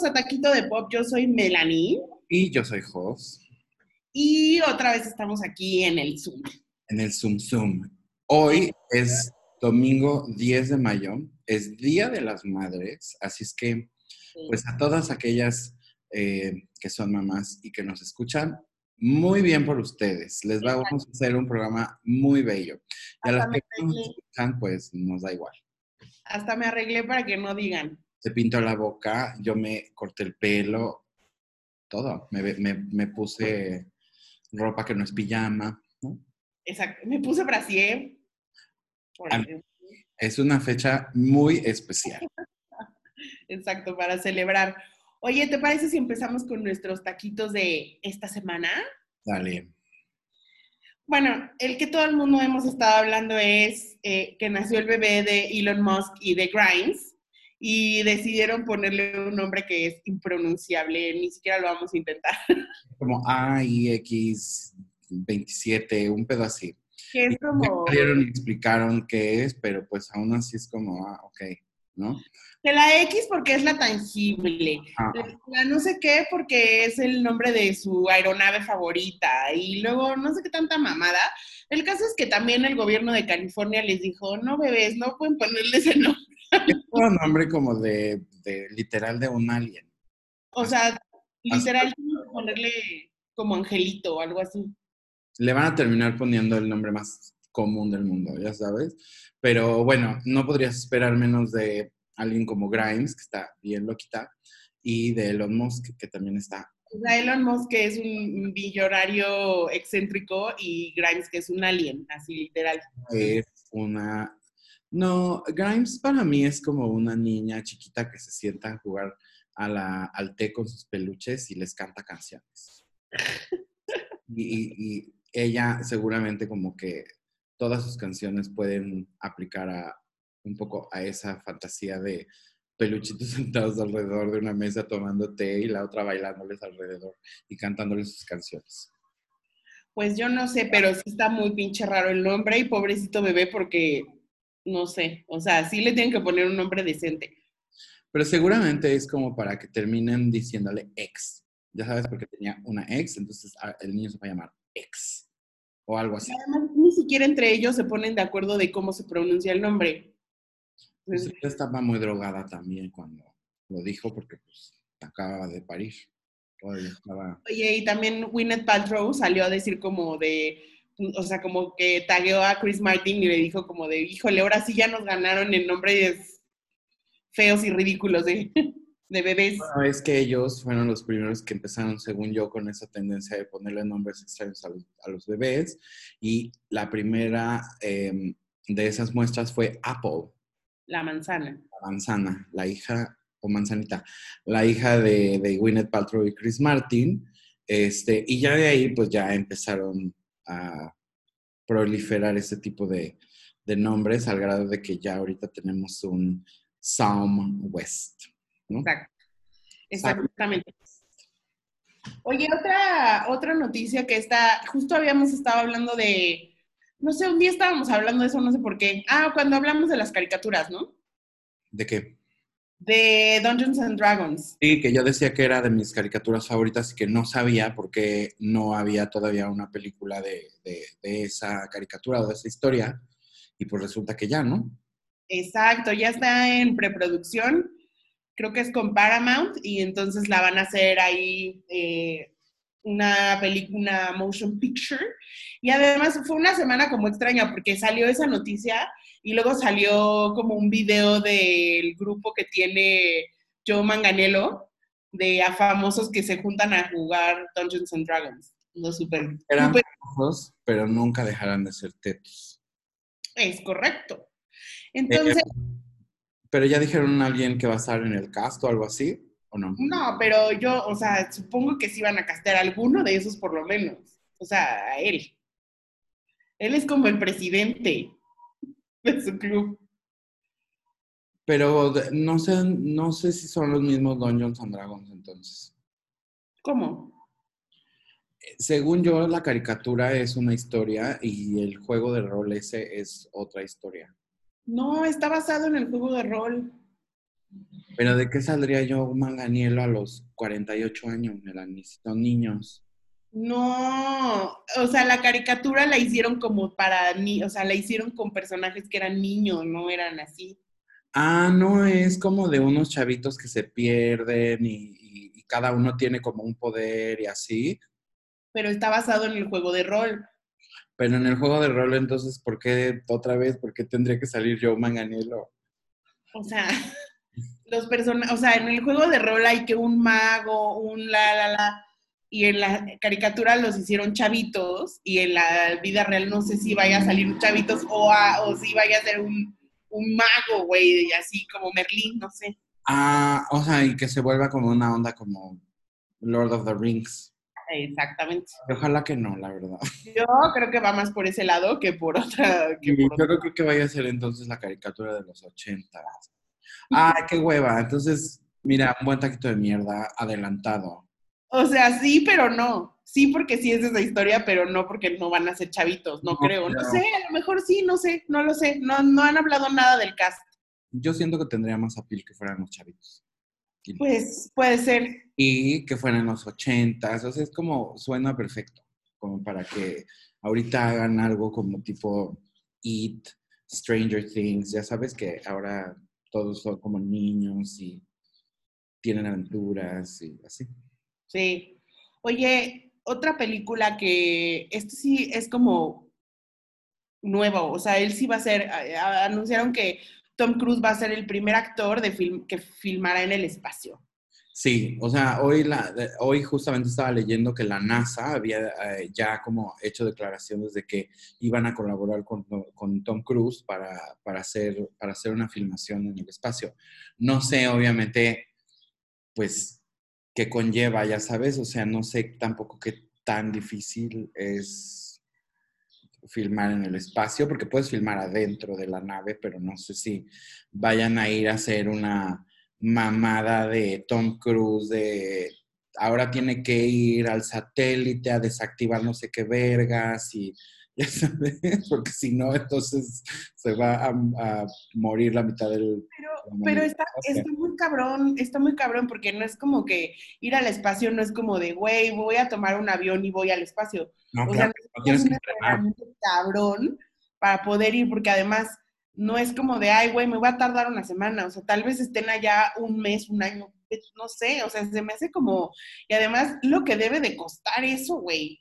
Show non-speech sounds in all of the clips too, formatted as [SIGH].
Bienvenidos a Taquito de Pop. Yo soy Melanie. Y yo soy Jos. Y otra vez estamos aquí en el Zoom. En el Zoom Zoom. Hoy es domingo 10 de mayo, es Día de las Madres, así es que, pues a todas aquellas eh, que son mamás y que nos escuchan, muy bien por ustedes. Les vamos a hacer un programa muy bello. Y a las que no nos escuchan, pues nos da igual. Hasta me arreglé para que no digan se pintó la boca, yo me corté el pelo, todo. Me, puse ropa que no es pijama. Exacto, me puse brasier. Es una fecha muy especial. [LAUGHS] Exacto, para celebrar. Oye, ¿te parece si empezamos con nuestros taquitos de esta semana? Dale. Bueno, el que todo el mundo hemos estado hablando es eh, que nació el bebé de Elon Musk y de Grimes y decidieron ponerle un nombre que es impronunciable, ni siquiera lo vamos a intentar. [LAUGHS] Como AIX27, un pedo así. Que es como... y explicaron qué es, pero pues aún así es como, ah, ok, ¿no? De la X porque es la tangible, la no sé qué porque es el nombre de su aeronave favorita y luego no sé qué tanta mamada. El caso es que también el gobierno de California les dijo, no bebés, no pueden ponerle ese nombre. Es [LAUGHS] un nombre como de, literal de un alien. O sea, literal ponerle como angelito o algo así. Le van a terminar poniendo el nombre más común del mundo, ya sabes. Pero bueno, no podrías esperar menos de alguien como Grimes, que está bien loquita, y de Elon Musk, que también está. Elon Musk, que es un billonario excéntrico, y Grimes, que es un alien, así literal. Es una no, Grimes para mí es como una niña chiquita que se sienta a jugar a la, al té con sus peluches y les canta canciones. Y, ella seguramente como que todas sus canciones pueden aplicar a un poco a esa fantasía de peluchitos [LAUGHS] sentados alrededor de una mesa tomando té y la otra bailándoles alrededor y cantándoles sus canciones. Pues yo no sé, pero sí está muy pinche raro el nombre y pobrecito bebé porque no sé, o sea, sí le tienen que poner un nombre decente. Pero seguramente es como para que terminen diciéndole ex. Ya sabes, porque tenía una ex, entonces ah, el niño se va a llamar ex. O algo así. Además, ni siquiera entre ellos se ponen de acuerdo de cómo se pronuncia el nombre. Pues ella estaba muy drogada también cuando lo dijo, porque pues acaba de parir. Oye, y también Gwyneth Paltrow salió a decir como de o sea, como que tagueó a Chris Martin y le dijo como de, híjole, ahora sí ya nos ganaron en nombres feos y ridículos de, [LAUGHS] de bebés. es que ellos fueron los primeros que empezaron, según yo, con esa tendencia de ponerle nombres extraños a los, bebés. Y la primera em, de esas muestras fue Apple. La manzana. La manzana, la hija, o manzanita, la hija de, de Gwyneth Paltrow y Chris Martin. Este, y ya de ahí, pues ya empezaron a proliferar ese tipo de, nombres al grado de que ya ahorita tenemos un Psalm West. Exacto. Exactamente. Oye, otra, otra noticia que está, justo habíamos estado hablando de, no sé, un día estábamos hablando de eso, no sé por qué. Ah, cuando hablamos de las caricaturas, ¿no? ¿De qué? De Dungeons and Dragons. Sí, que yo decía que era de mis caricaturas favoritas y que no sabía porque no había todavía una película de, esa caricatura o de esa historia. Y pues resulta que ya, ¿no? Exacto, ya está en preproducción. Creo que es con Paramount y entonces la van a hacer ahí eh, una película, motion picture. Y además fue una semana como extraña porque salió esa noticia y luego salió como un video del grupo que tiene Joe Manganello, de a famosos que se juntan a jugar Dungeons and Dragons. No super, Eran famosos, pero nunca dejarán de ser tetos. Es correcto. Entonces... Eh, pero ya dijeron a alguien que va a estar en el cast o algo así, ¿o no? No, pero yo, o sea, supongo que sí van a castear alguno de esos por lo menos. O sea, a él. Él es como el presidente [LAUGHS] de su club. Pero no sé, no sé si son los mismos Dungeons and Dragons entonces. ¿Cómo? Según yo, la caricatura es una historia y el juego de rol ese es otra historia. No, está basado en el juego de rol. Pero ¿de qué saldría yo un manganielo a los 48 años, Melanie? Son niños. No, o sea, la caricatura la hicieron como para ni, o sea, la hicieron con personajes que eran niños, no eran así. Ah, no, es como de unos chavitos que se pierden y, y cada uno tiene como un poder y así. Pero está basado en el juego de rol. Pero en el juego de rol, entonces, ¿por qué otra vez? ¿Por qué tendría que salir yo manganielo? O sea, [LAUGHS] los personajes, o sea, en el juego de rol hay que un mago, un la, la, la, y en la caricatura los hicieron chavitos, y en la vida real no sé si vaya a salir chavitos o, a, o si vaya a ser un, un mago, güey, y así como Merlín, no sé. Ah, o sea, y que se vuelva como una onda como Lord of the Rings. Exactamente. Ojalá que no, la verdad. Yo creo que va más por ese lado que por otra. Que por Yo creo que vaya a ser entonces la caricatura de los 80. Ay, qué hueva. Entonces, mira, un buen taquito de mierda adelantado. O sea, sí, pero no. Sí, porque sí es esa historia, pero no porque no van a ser chavitos, no, No creo. No sé, a lo mejor sí, no sé, no lo sé. No, no han hablado nada del cast. Yo siento que tendría más apil que fueran los chavitos. Pues puede ser. Y que fueran los 80. O sea, es como, suena perfecto. Como para que ahorita hagan algo como tipo Eat, Stranger Things. Ya sabes que ahora todos son como niños y tienen aventuras y así. Sí. Oye, otra película que este sí es como nuevo, o sea, él sí va a ser, a- anunciaron que Tom Cruise va a ser el primer actor de film que filmará en el espacio. Sí, o sea, hoy, la, hoy justamente estaba leyendo que la NASA había eh, ya como hecho declaraciones de que iban a colaborar con, con Tom Cruise para, para, hacer, para hacer una filmación en el espacio. No sé, obviamente, pues, qué conlleva, ya sabes, o sea, no sé tampoco qué tan difícil es filmar en el espacio, porque puedes filmar adentro de la nave, pero no sé si vayan a ir a hacer una mamada de Tom Cruise de ahora tiene que ir al satélite a desactivar no sé qué vergas y ya sabes, [LAUGHS] porque si no, entonces se va a, a morir la mitad del... Pero, pero está, está muy cabrón, está muy cabrón porque no es como que ir al espacio no es como de, güey, voy a tomar un avión y voy al espacio. No, o claro, sea, no tienes que entrenar. cabrón para poder ir, porque además no es como de, ay, güey, me voy a tardar una semana, o sea, tal vez estén allá un mes, un año, no sé, o sea, se me hace como, y además lo que debe de costar eso, güey.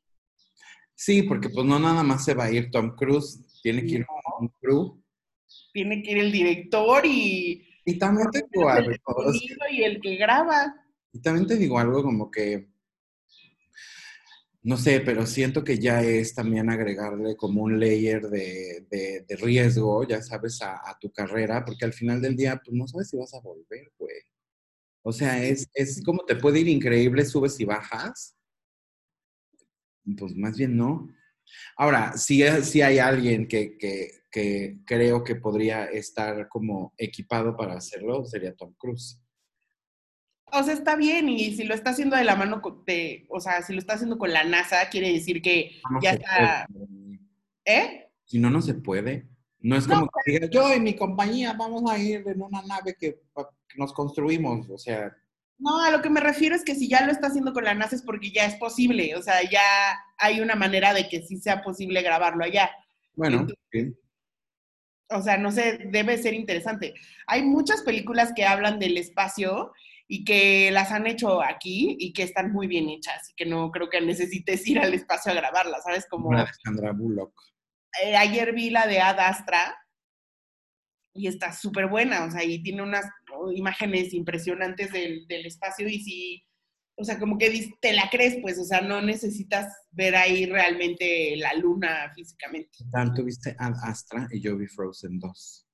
Sí, porque pues no nada más se va a ir Tom Cruise, tiene que ir un crew. Tiene que ir el director y Y también te digo algo, o sea, y el que graba. y también te digo algo como que, no sé, pero siento que ya es también agregarle como un layer de, de- de riesgo, ya sabes, a, a tu carrera, porque al final del día, pues no sabes si vas a volver, güey. O sea, es, es como te puede ir increíble, subes y bajas. Pues más bien no. Ahora, si, si hay alguien que, que, que creo que podría estar como equipado para hacerlo, sería Tom Cruise. O sea, está bien, y si lo está haciendo de la mano de, o sea, si lo está haciendo con la NASA, quiere decir que No ya está, puede. ¿eh? Si no, no se puede. No es No, como que diga, yo y mi compañía vamos a ir en una nave que, que nos construimos. O sea, No, a lo que me refiero es que si ya lo está haciendo con la NASA es porque ya es posible, o sea, ya hay una manera de que sí sea posible grabarlo allá. bueno, Entonces-. O sea, no sé, debe ser interesante. Hay muchas películas que hablan del espacio y que las han hecho aquí y que están muy bien hechas y que no creo que necesites ir al espacio a grabarlas, ¿sabes? Como de Sandra Bullock. eh, ayer vi la de Ad Astra y está súper buena, o sea, y tiene unas imágenes impresionantes del, del espacio y sí, o sea, como que te la crees, pues, o sea, no necesitas ver ahí realmente la luna físicamente. Tanto viste Ad Astra y yo vi Frozen 2.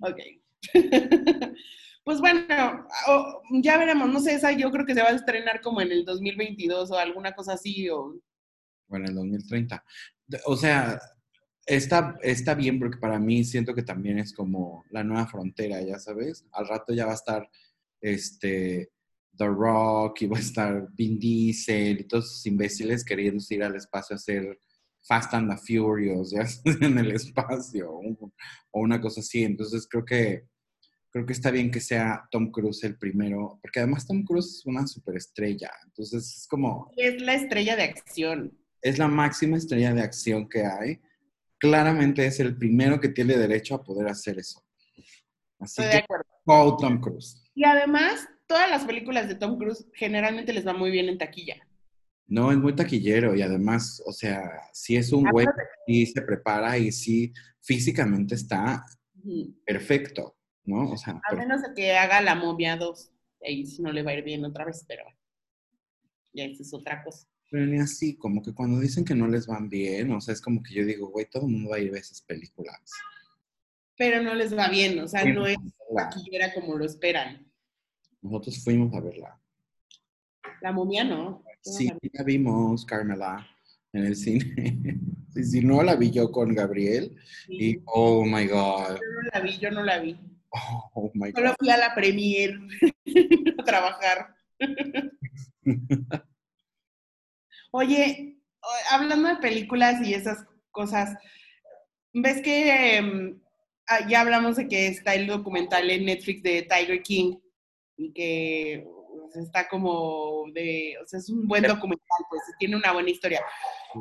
Ok. [LAUGHS] pues bueno, o- ya veremos, no sé, esa yo creo que se va a estrenar como en el 2022 o alguna cosa así, o Bueno, en 2030. De- O sea, está, está bien porque para mí siento que también es como la nueva frontera, ya sabes. Al rato ya va a estar este The Rock y va a estar Vin Diesel y todos esos imbéciles queriendo ir al espacio a hacer Fast and the Furious, ya [LAUGHS] en el espacio, o, una cosa así. Entonces creo que, creo que está bien que sea Tom Cruise el primero, porque además Tom Cruise es una superestrella. Entonces es como... Es la estrella de acción. Es la máxima estrella de acción que hay. Claramente es el primero que tiene derecho a poder hacer eso. Así Estoy que, de acuerdo. oh, Tom Cruise. Y además, todas las películas de Tom Cruise generalmente les va muy bien en taquilla. No, es muy taquillero y además, o sea, sí es un güey que sí se prepara y sí físicamente está perfecto, ¿no? O sea, A menos de que haga la momia 2. Ahí no le va a ir bien otra vez, pero ya esa es otra cosa. Pero ni así, como que cuando dicen que no les van bien, o sea, es como que yo digo, güey, todo el mundo va a ir a ver esas películas. Pero no les va bien, o sea, Sí, no es taquillera como lo esperan. Nosotros fuimos a verla. La momia no. Sí, la vi. la vimos, Carmela, en el cine. [LAUGHS] Si no, la vi yo con Gabriel y, oh my God, Yo no la vi, yo no la vi. oh my God. Solo fui a la premier [LAUGHS] a trabajar. [LAUGHS] Oye, hablando de películas y esas cosas, ¿ves que ah, ya hablamos de que está el documental en Netflix de Tiger King y que pues, está como de, o sea, es un buen documental, pues tiene una buena historia.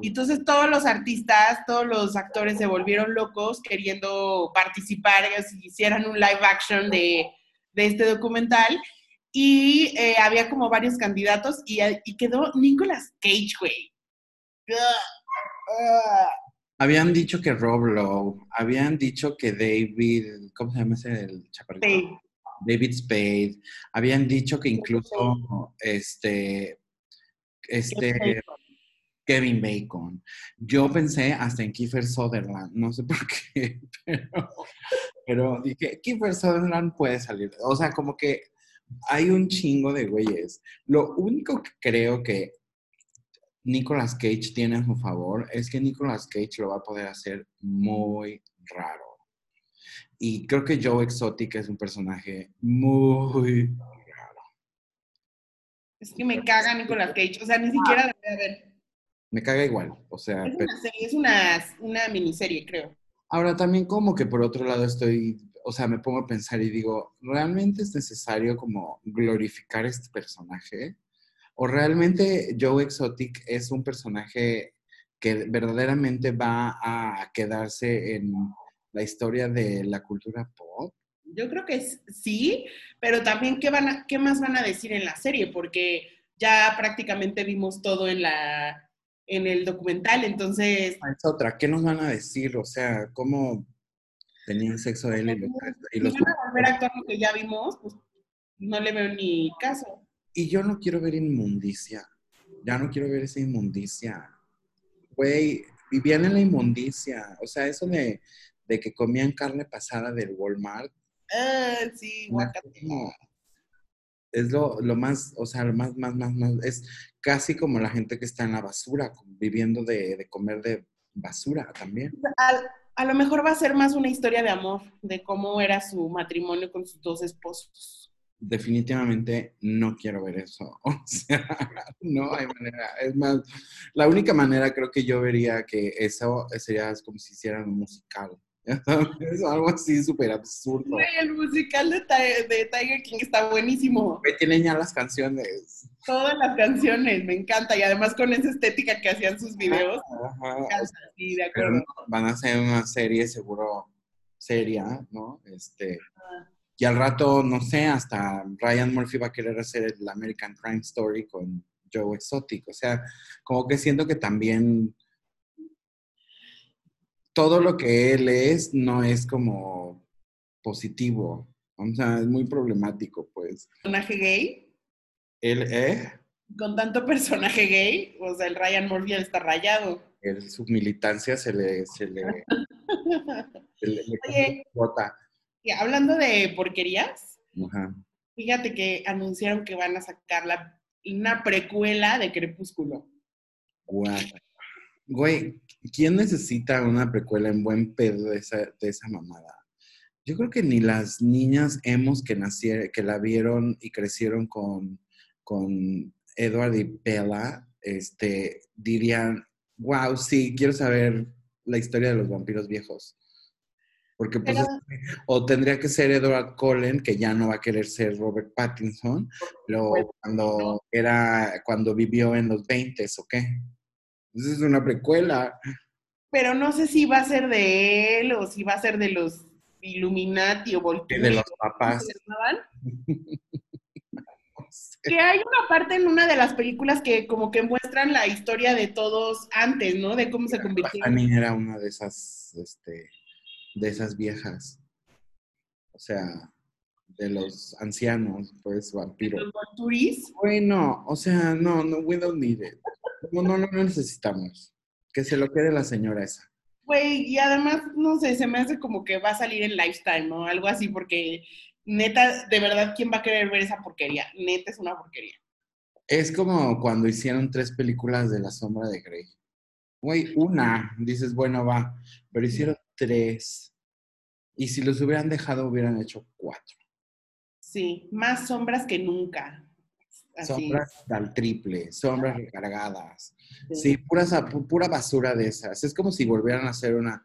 Y entonces todos los artistas, todos los actores se volvieron locos queriendo participar, si hicieran un live action de, de este documental. Y eh, había como varios candidatos y, y quedó Nicolas Cage, güey. Habían dicho que Rob Lowe, habían dicho que David, ¿cómo se llama ese el chaparrito? Sí. David Spade, habían dicho que incluso este, este Kevin Bacon. Yo pensé hasta en Kiefer Sutherland, no sé por qué, [LAUGHS] pero, pero dije, Kiefer Sutherland puede salir. O sea, como que hay un chingo de güeyes. Lo único que creo que Nicolas Cage tiene a su favor es que Nicolas Cage lo va a poder hacer muy raro. Y creo que Joe Exotic es un personaje muy raro. Es que me caga Nicolas Cage. O sea, ni siquiera la voy a ver. Me caga igual. O sea, Es una serie, es una, una miniserie, creo. ahora también como que por otro lado estoy, o sea, me pongo a pensar y digo, ¿realmente es necesario como glorificar este personaje? ¿O realmente Joe Exotic es un personaje que verdaderamente va a quedarse en la historia de la cultura pop? Yo creo que sí, pero también ¿qué, van a- qué más van a decir en la serie, porque ya prácticamente vimos todo en la en el documental, entonces Ah, Es otra, ¿qué nos van a decir? O sea, ¿cómo tenían sexo él y los, y si los- van a volver a actuar lo que ya vimos, pues no le veo ni caso. Y yo no quiero ver inmundicia. Ya no quiero ver esa inmundicia. Güey, vivían en la inmundicia. O sea, eso de, de que comían carne pasada del Walmart. Ah, sí, no es lo, lo más, o sea, lo más, más, más, más. Es casi como la gente que está en la basura, viviendo de, de comer de basura también. A, a lo mejor va a ser más una historia de amor, de cómo era su matrimonio con sus dos esposos. Definitivamente no quiero ver eso. [LAUGHS] O sea, no hay manera. Es más, la única manera creo que yo vería que eso sería como si hicieran un musical. ¿Ya sabes? Algo así súper absurdo. El musical de, Ti- de Tiger King está buenísimo. Güey, Tienen ya las canciones. Todas las canciones, me encanta. Y además con esa estética que hacían sus videos, Ajá. me encanta, sí, de acuerdo. no, van a hacer una serie seguro seria, ¿no? Este, y al rato, no sé, hasta Ryan Murphy va a querer hacer el American Crime Story con Joe Exotic. O sea, como que siento que también todo lo que él es no es como positivo. O sea, es muy problemático, pues. Personaje gay, Él, ¿eh? con tanto personaje gay, o sea, el Ryan Murphy está rayado. Su militancia se le, se le, [LAUGHS] se le, le Oye. bota. Y hablando de porquerías, Ajá. fíjate que anunciaron que van a sacar la, una precuela de Crepúsculo. Guau. Güey, ¿quién necesita una precuela en buen pedo de esa, de esa mamada? Yo creo que ni las niñas hemos que nacieron, que la vieron y crecieron con, con Edward y Bella, este, dirían, Wow, sí, quiero saber la historia de los vampiros viejos. Porque pues, o tendría que ser Edward Cullen, que ya no va a querer ser Robert Pattinson, pero cuando era, cuando vivió en los 20 o qué. Entonces es una precuela. Pero no sé si va a ser de él o si va a ser de los Illuminati o Volturi. De los papás. [LAUGHS] que hay una parte en una de las películas que como que muestran la historia de todos antes, ¿no? De cómo se convirtió. mí era una de esas, este, de esas viejas. O sea, de los ancianos, pues, vampiros. ¿Los Volturis? Bueno, o sea, no, no, we don't need it. No, no, no necesitamos. Que se lo quede la señora esa. Güey, y además, no sé, se me hace como que va a salir en Lifetime, ¿no? Algo así, porque neta, de verdad, ¿quién va a querer ver esa porquería? Neta es una porquería. Es como cuando hicieron tres películas de La Sombra de Grey. Güey, una, dices, bueno, va, pero hicieron tres. Y si los hubieran dejado, hubieran hecho cuatro. Sí, más sombras que nunca. Sombras al triple, sombras recargadas. Sí, pura basura de esas. Es como si volvieran a hacer una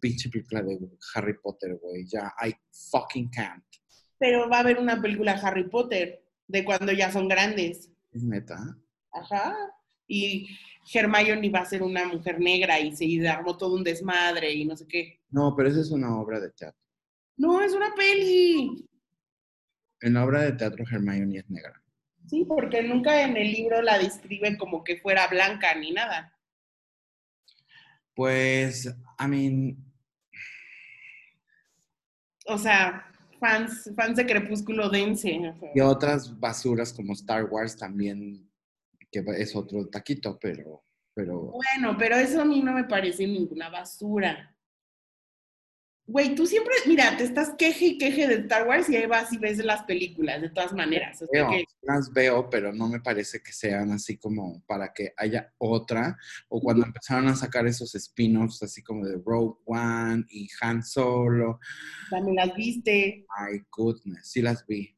pinche película de Harry Potter, güey. Ya, I fucking can't pero va a haber una película Harry Potter de cuando ya son grandes. ¿Es neta? Ajá. Y Hermione va a ser una mujer negra y se armó todo un desmadre y no sé qué. No, pero esa es una obra de teatro. No, es una peli. En la obra de teatro Hermione es negra. Sí, porque nunca en el libro la describen como que fuera blanca ni nada. Pues, I mean. O sea, fans, fans de Crepúsculo dense. Y otras basuras como Star Wars también, que es otro taquito, pero, pero... Bueno, pero eso a mí no me parece ninguna basura. Güey, tú siempre, mira, te estás queje y queje de Star Wars y ahí vas y ves las películas, de todas maneras. Las veo, pero no me parece que sean así como para que haya otra. O cuando empezaron a sacar esos spin-offs así como de Rogue One y Han Solo. También las viste. My goodness, sí las vi.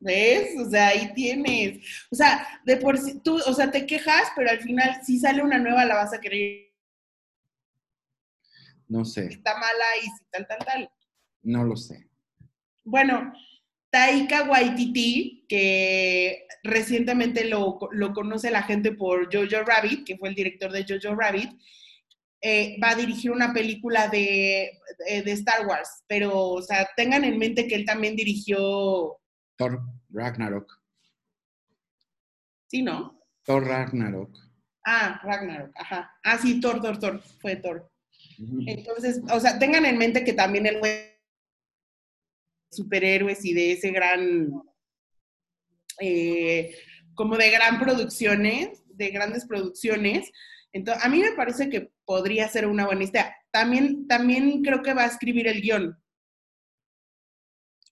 ¿Ves? O sea, ahí tienes. O sea, de por sí, tú, o sea, te quejas, pero al final si sale una nueva la vas a querer no sé. Está mala y si tal, tal, tal. No lo sé. Bueno, Taika Waititi, que recientemente lo, conoce la gente por Jojo Rabbit, que fue el director de Jojo Rabbit, eh, va a dirigir una película de, de, Star Wars, pero, o sea, tengan en mente que él también dirigió... Thor Ragnarok. ¿Sí, no? Thor Ragnarok. Ah, Ragnarok, ajá. Ah, sí, Thor, Thor, Thor, fue Thor. Entonces, o sea, tengan en mente que también el superhéroes y de ese gran, eh, como de gran producciones, de grandes producciones. Entonces, a mí me parece que podría ser una buena idea. También, también creo que va a escribir el guion.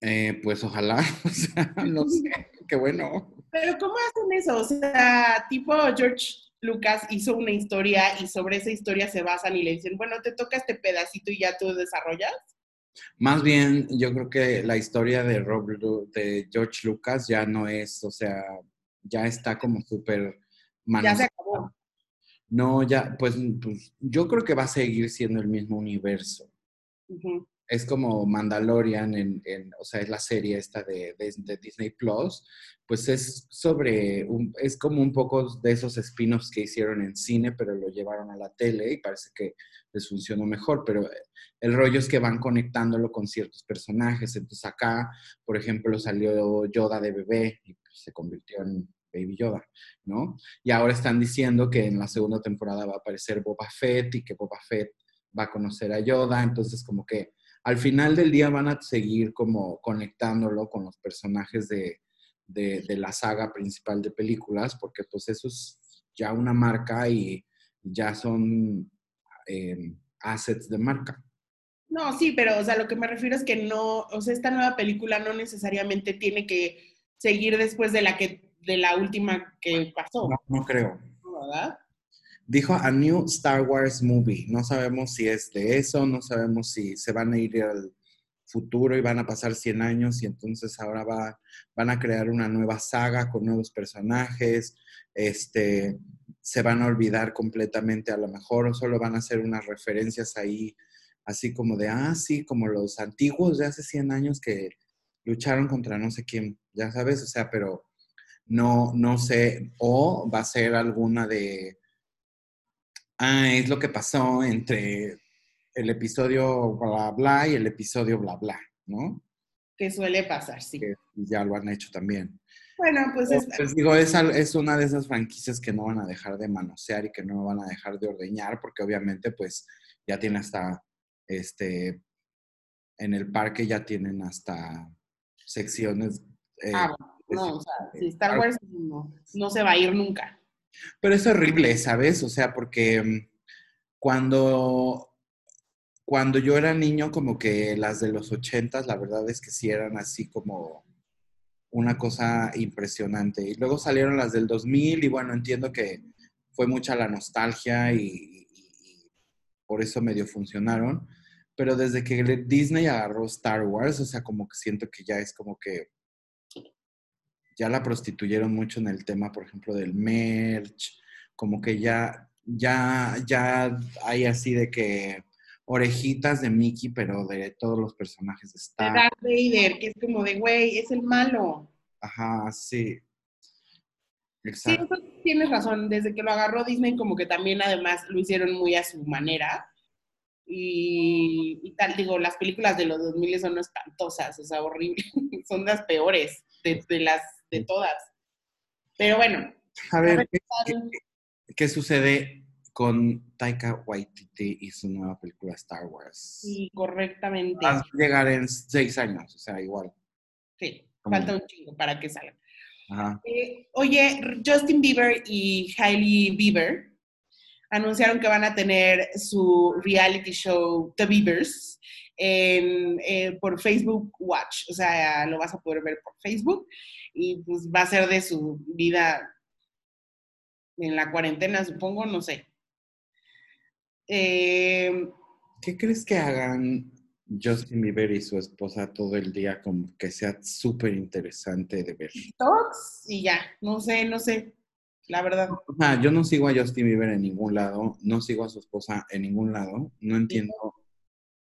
Eh, pues ojalá, [LAUGHS] o sea, no sé, qué bueno. Pero ¿cómo hacen eso? O sea, tipo George Lucas hizo una historia y sobre esa historia se basan y le dicen, bueno, te toca este pedacito y ya tú desarrollas. Más bien, yo creo que la historia de, de George Lucas ya no es, o sea, ya está como súper... Ya se acabó. No, ya, pues, pues, yo creo que va a seguir siendo el mismo universo es como Mandalorian, en, o sea, es la serie esta de, Disney Plus, pues es sobre, es como un poco de esos spin-offs que hicieron en cine, pero lo llevaron a la tele y parece que les funcionó mejor, pero el rollo es que van conectándolo con ciertos personajes, entonces acá, por ejemplo, salió Yoda de bebé y se convirtió en Baby Yoda, ¿no? Y ahora están diciendo que en la segunda temporada va a aparecer Boba Fett y que Boba Fett va a conocer a Yoda, entonces como que al final del día van a seguir como conectándolo con los personajes de, la saga principal de películas, porque pues eso es ya una marca y ya son em, assets de marca. No, sí, pero o sea, lo que me refiero es que no, o sea, esta nueva película no necesariamente tiene que seguir después de la que, de la última que pasó. No, no creo. ¿Verdad? Dijo a New Star Wars Movie. No sabemos si es de eso, no sabemos si se van a ir al futuro y van a pasar 100 años y entonces ahora va, van a crear una nueva saga con nuevos personajes. Este, se van a olvidar completamente, a lo mejor solo van a hacer unas referencias ahí, así como de, ah, sí, como los antiguos de hace 100 años que lucharon contra no sé quién, ya sabes, o sea, pero no, no sé, o va a ser alguna de, ah, es lo que pasó entre el episodio bla bla y el episodio bla bla, ¿no? Que suele pasar, sí. Que ya lo han hecho también. Bueno, pues, es... pues digo, es, es, una de esas franquicias que no van a dejar de manosear y que no van a dejar de ordeñar, porque obviamente pues ya tiene hasta, este, en el parque ya tienen hasta secciones. Eh, ah, no, o sea, si Star Wars no, no se va a ir nunca. Pero es horrible, ¿sabes? O sea, porque mm, cuando, cuando yo era niño, como que las de los ochentas, la verdad es que sí eran así como una cosa impresionante. Y luego salieron las del 2000 y bueno, entiendo que fue mucha la nostalgia y, por eso medio funcionaron. Pero desde que Disney agarró Star Wars, o sea, como que siento que ya es como que ya la prostituyeron mucho en el tema, por ejemplo, del merch, como que ya, ya, ya hay así de que orejitas de Mickey, pero de todos los personajes de Star. De Darth Vader, que es como de, güey, es el malo. Ajá, sí. Exacto. Sí, tienes razón. Desde que lo agarró Disney, como que también además lo hicieron muy a su manera. Y, tal, digo, las películas de los 2000 son espantosas, o sea, horribles. [LAUGHS] son las peores de, las de todas. Pero bueno. A ver, ¿qué, sucede con Taika Waititi y su nueva película Star Wars. Sí, correctamente. Va a llegar en seis años, o sea, igual. Sí, falta un chingo para que salga. Eh, oye, Justin Bieber y Hailey Bieber anunciaron que van a tener su reality show The Biebers en, eh, por Facebook Watch. O sea, lo vas a poder ver por Facebook y pues va a ser de su vida en la cuarentena, supongo, no sé. Eh, ¿Qué crees que hagan Justin Bieber y su esposa todo el día como que sea súper interesante de ver? TikToks y ya, no sé, no sé, la verdad. yo no sigo a Justin Bieber en ningún lado, no sigo a su esposa en ningún lado, no entiendo.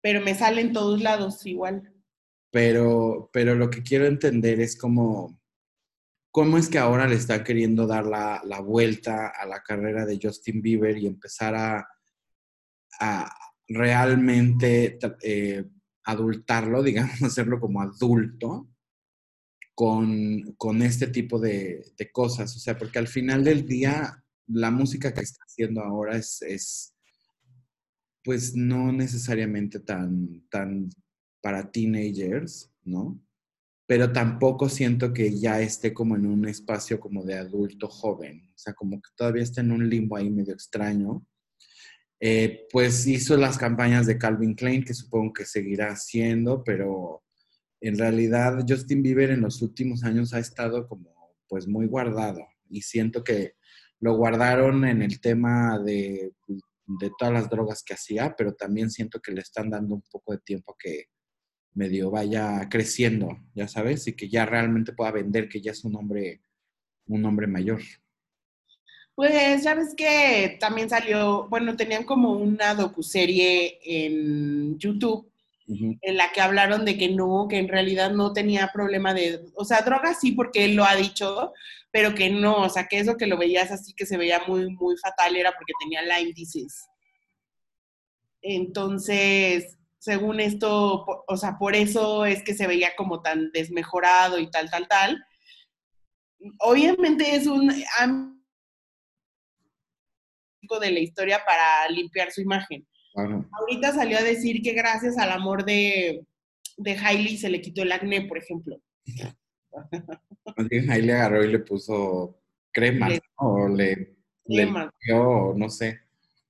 Pero me sale en todos lados igual. Pero, pero lo que quiero entender es como, ¿cómo es que ahora le está queriendo dar la, la vuelta a la carrera de Justin Bieber y empezar a a realmente eh, adultarlo, digamos, [LAUGHS] hacerlo como adulto con, este tipo de, cosas. O sea, porque al final del día, la música que está haciendo ahora es, es pues no necesariamente tan, tan para teenagers, ¿no? Pero tampoco siento que ya esté como en un espacio como de adulto joven. O sea, como que todavía está en un limbo ahí medio extraño eh, pues hizo las campañas de Calvin Klein, que supongo que seguirá haciendo, pero en realidad Justin Bieber en los últimos años ha estado como pues muy guardado y siento que lo guardaron en el tema de, de todas las drogas que hacía, pero también siento que le están dando un poco de tiempo que medio vaya creciendo, ya sabes, y que ya realmente pueda vender, que ya es un hombre, un hombre mayor. Pues ya ves que también salió, bueno, tenían como una docuserie en YouTube en la que hablaron de que no, que en realidad no tenía problema de, o sea, drogas sí porque él lo ha dicho, pero que no, o sea, que eso que lo veías así que se veía muy, muy fatal era porque tenía Lyme disease. Entonces, según esto, o sea, por eso es que se veía como tan desmejorado y tal, tal, tal. Obviamente es un de la historia para limpiar su imagen. Ahorita salió a decir que gracias al amor de, de Hailey se le quitó el acné, por ejemplo. [LAUGHS] Hailey agarró y le puso crema, o le, dio, no sé.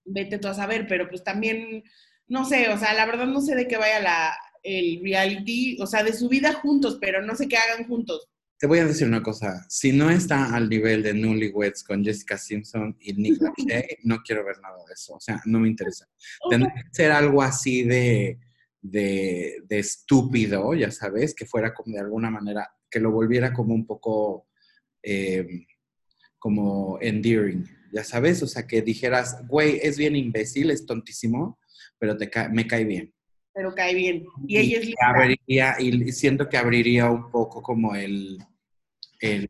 Vete tú a saber, pero pues también, no sé, o sea, la verdad no sé de qué vaya la, el reality, o sea, de su vida juntos, pero no sé qué hagan juntos. Te voy a decir una cosa, si no está al nivel de Newlyweds con Jessica Simpson y Nick [LAUGHS] Lachey, no quiero ver nada de eso, o sea, no me interesa. Tendría que ser algo así de, de, estúpido, ya sabes, que fuera como de alguna manera, que lo volviera como un poco, em, como endearing, ya sabes, o sea, que dijeras, güey, es bien imbécil, es tontísimo, pero te me cae bien. Pero cae bien. Y, ella es abriría, y siento que abriría un poco como el, el,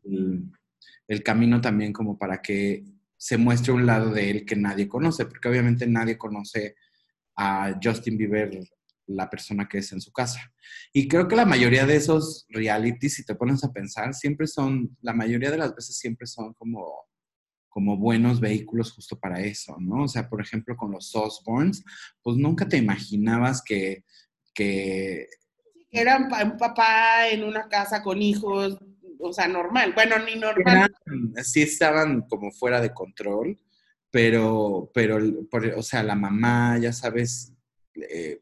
el camino también como para que se muestre un lado de él que nadie conoce, porque obviamente nadie conoce a Justin Bieber la persona que es en su casa. Y creo que la mayoría de esos realities, si te pones a pensar, siempre son, la mayoría de las veces siempre son como, como buenos vehículos justo para eso, ¿no? O sea, por ejemplo, con los Osborns, pues nunca te imaginabas que... que era un papá en una casa con hijos, o sea, normal. Bueno, ni normal. sí estaban como fuera de control, pero, pero, o sea, la mamá, ya sabes, eh,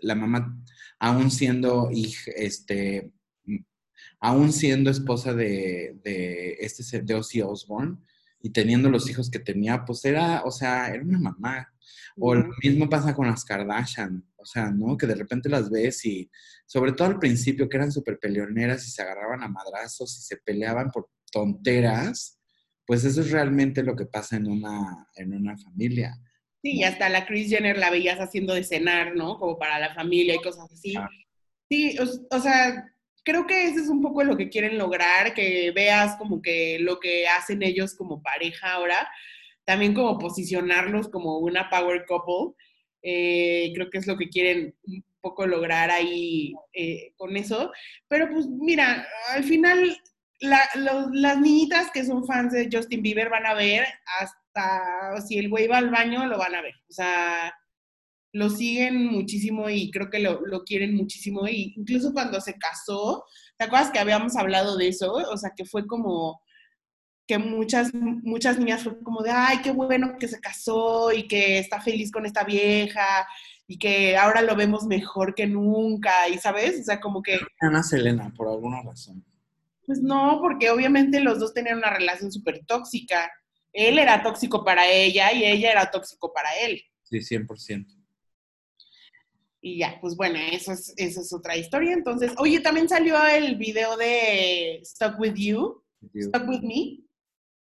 la mamá, aún siendo, este, aún siendo esposa de, de, este, de Ozzy Osbourne y teniendo los hijos que tenía, pues era, o sea, era una mamá. O lo mismo pasa con las Kardashian, o sea, ¿no? Que de repente las ves y, sobre todo al principio, que eran súper peleoneras y se agarraban a madrazos y se peleaban por tonteras, pues eso es realmente lo que pasa en una, en una familia. Sí, y hasta la Chris Jenner la veías haciendo de cenar, ¿no? Como para la familia y cosas así. Ah. Sí, o, sea, creo que eso es un poco lo que quieren lograr, que veas como que lo que hacen ellos como pareja ahora, también como posicionarlos como una power couple. Eh, creo que es lo que quieren un poco lograr ahí eh, con eso. Pero pues mira, al final las niñitas que son fans de Justin Bieber van a ver hasta si el güey va al baño, lo van a ver. O sea, lo siguen muchísimo y creo que lo, quieren muchísimo. Y incluso cuando se casó, ¿te acuerdas que habíamos hablado de eso? O sea, que fue como que muchas, muchas niñas fue como de, ay, qué bueno que se casó y que está feliz con esta vieja y que ahora lo vemos mejor que nunca, y sabes, o sea, como que... Ana Selena, por alguna razón. Pues no, porque obviamente los dos tenían una relación súper tóxica él era tóxico para ella y ella era tóxico para él. Sí, 100%. Y ya, pues bueno, eso es, eso es otra historia. Entonces, oye, también salió el video de Stuck With You, Stuck With Me.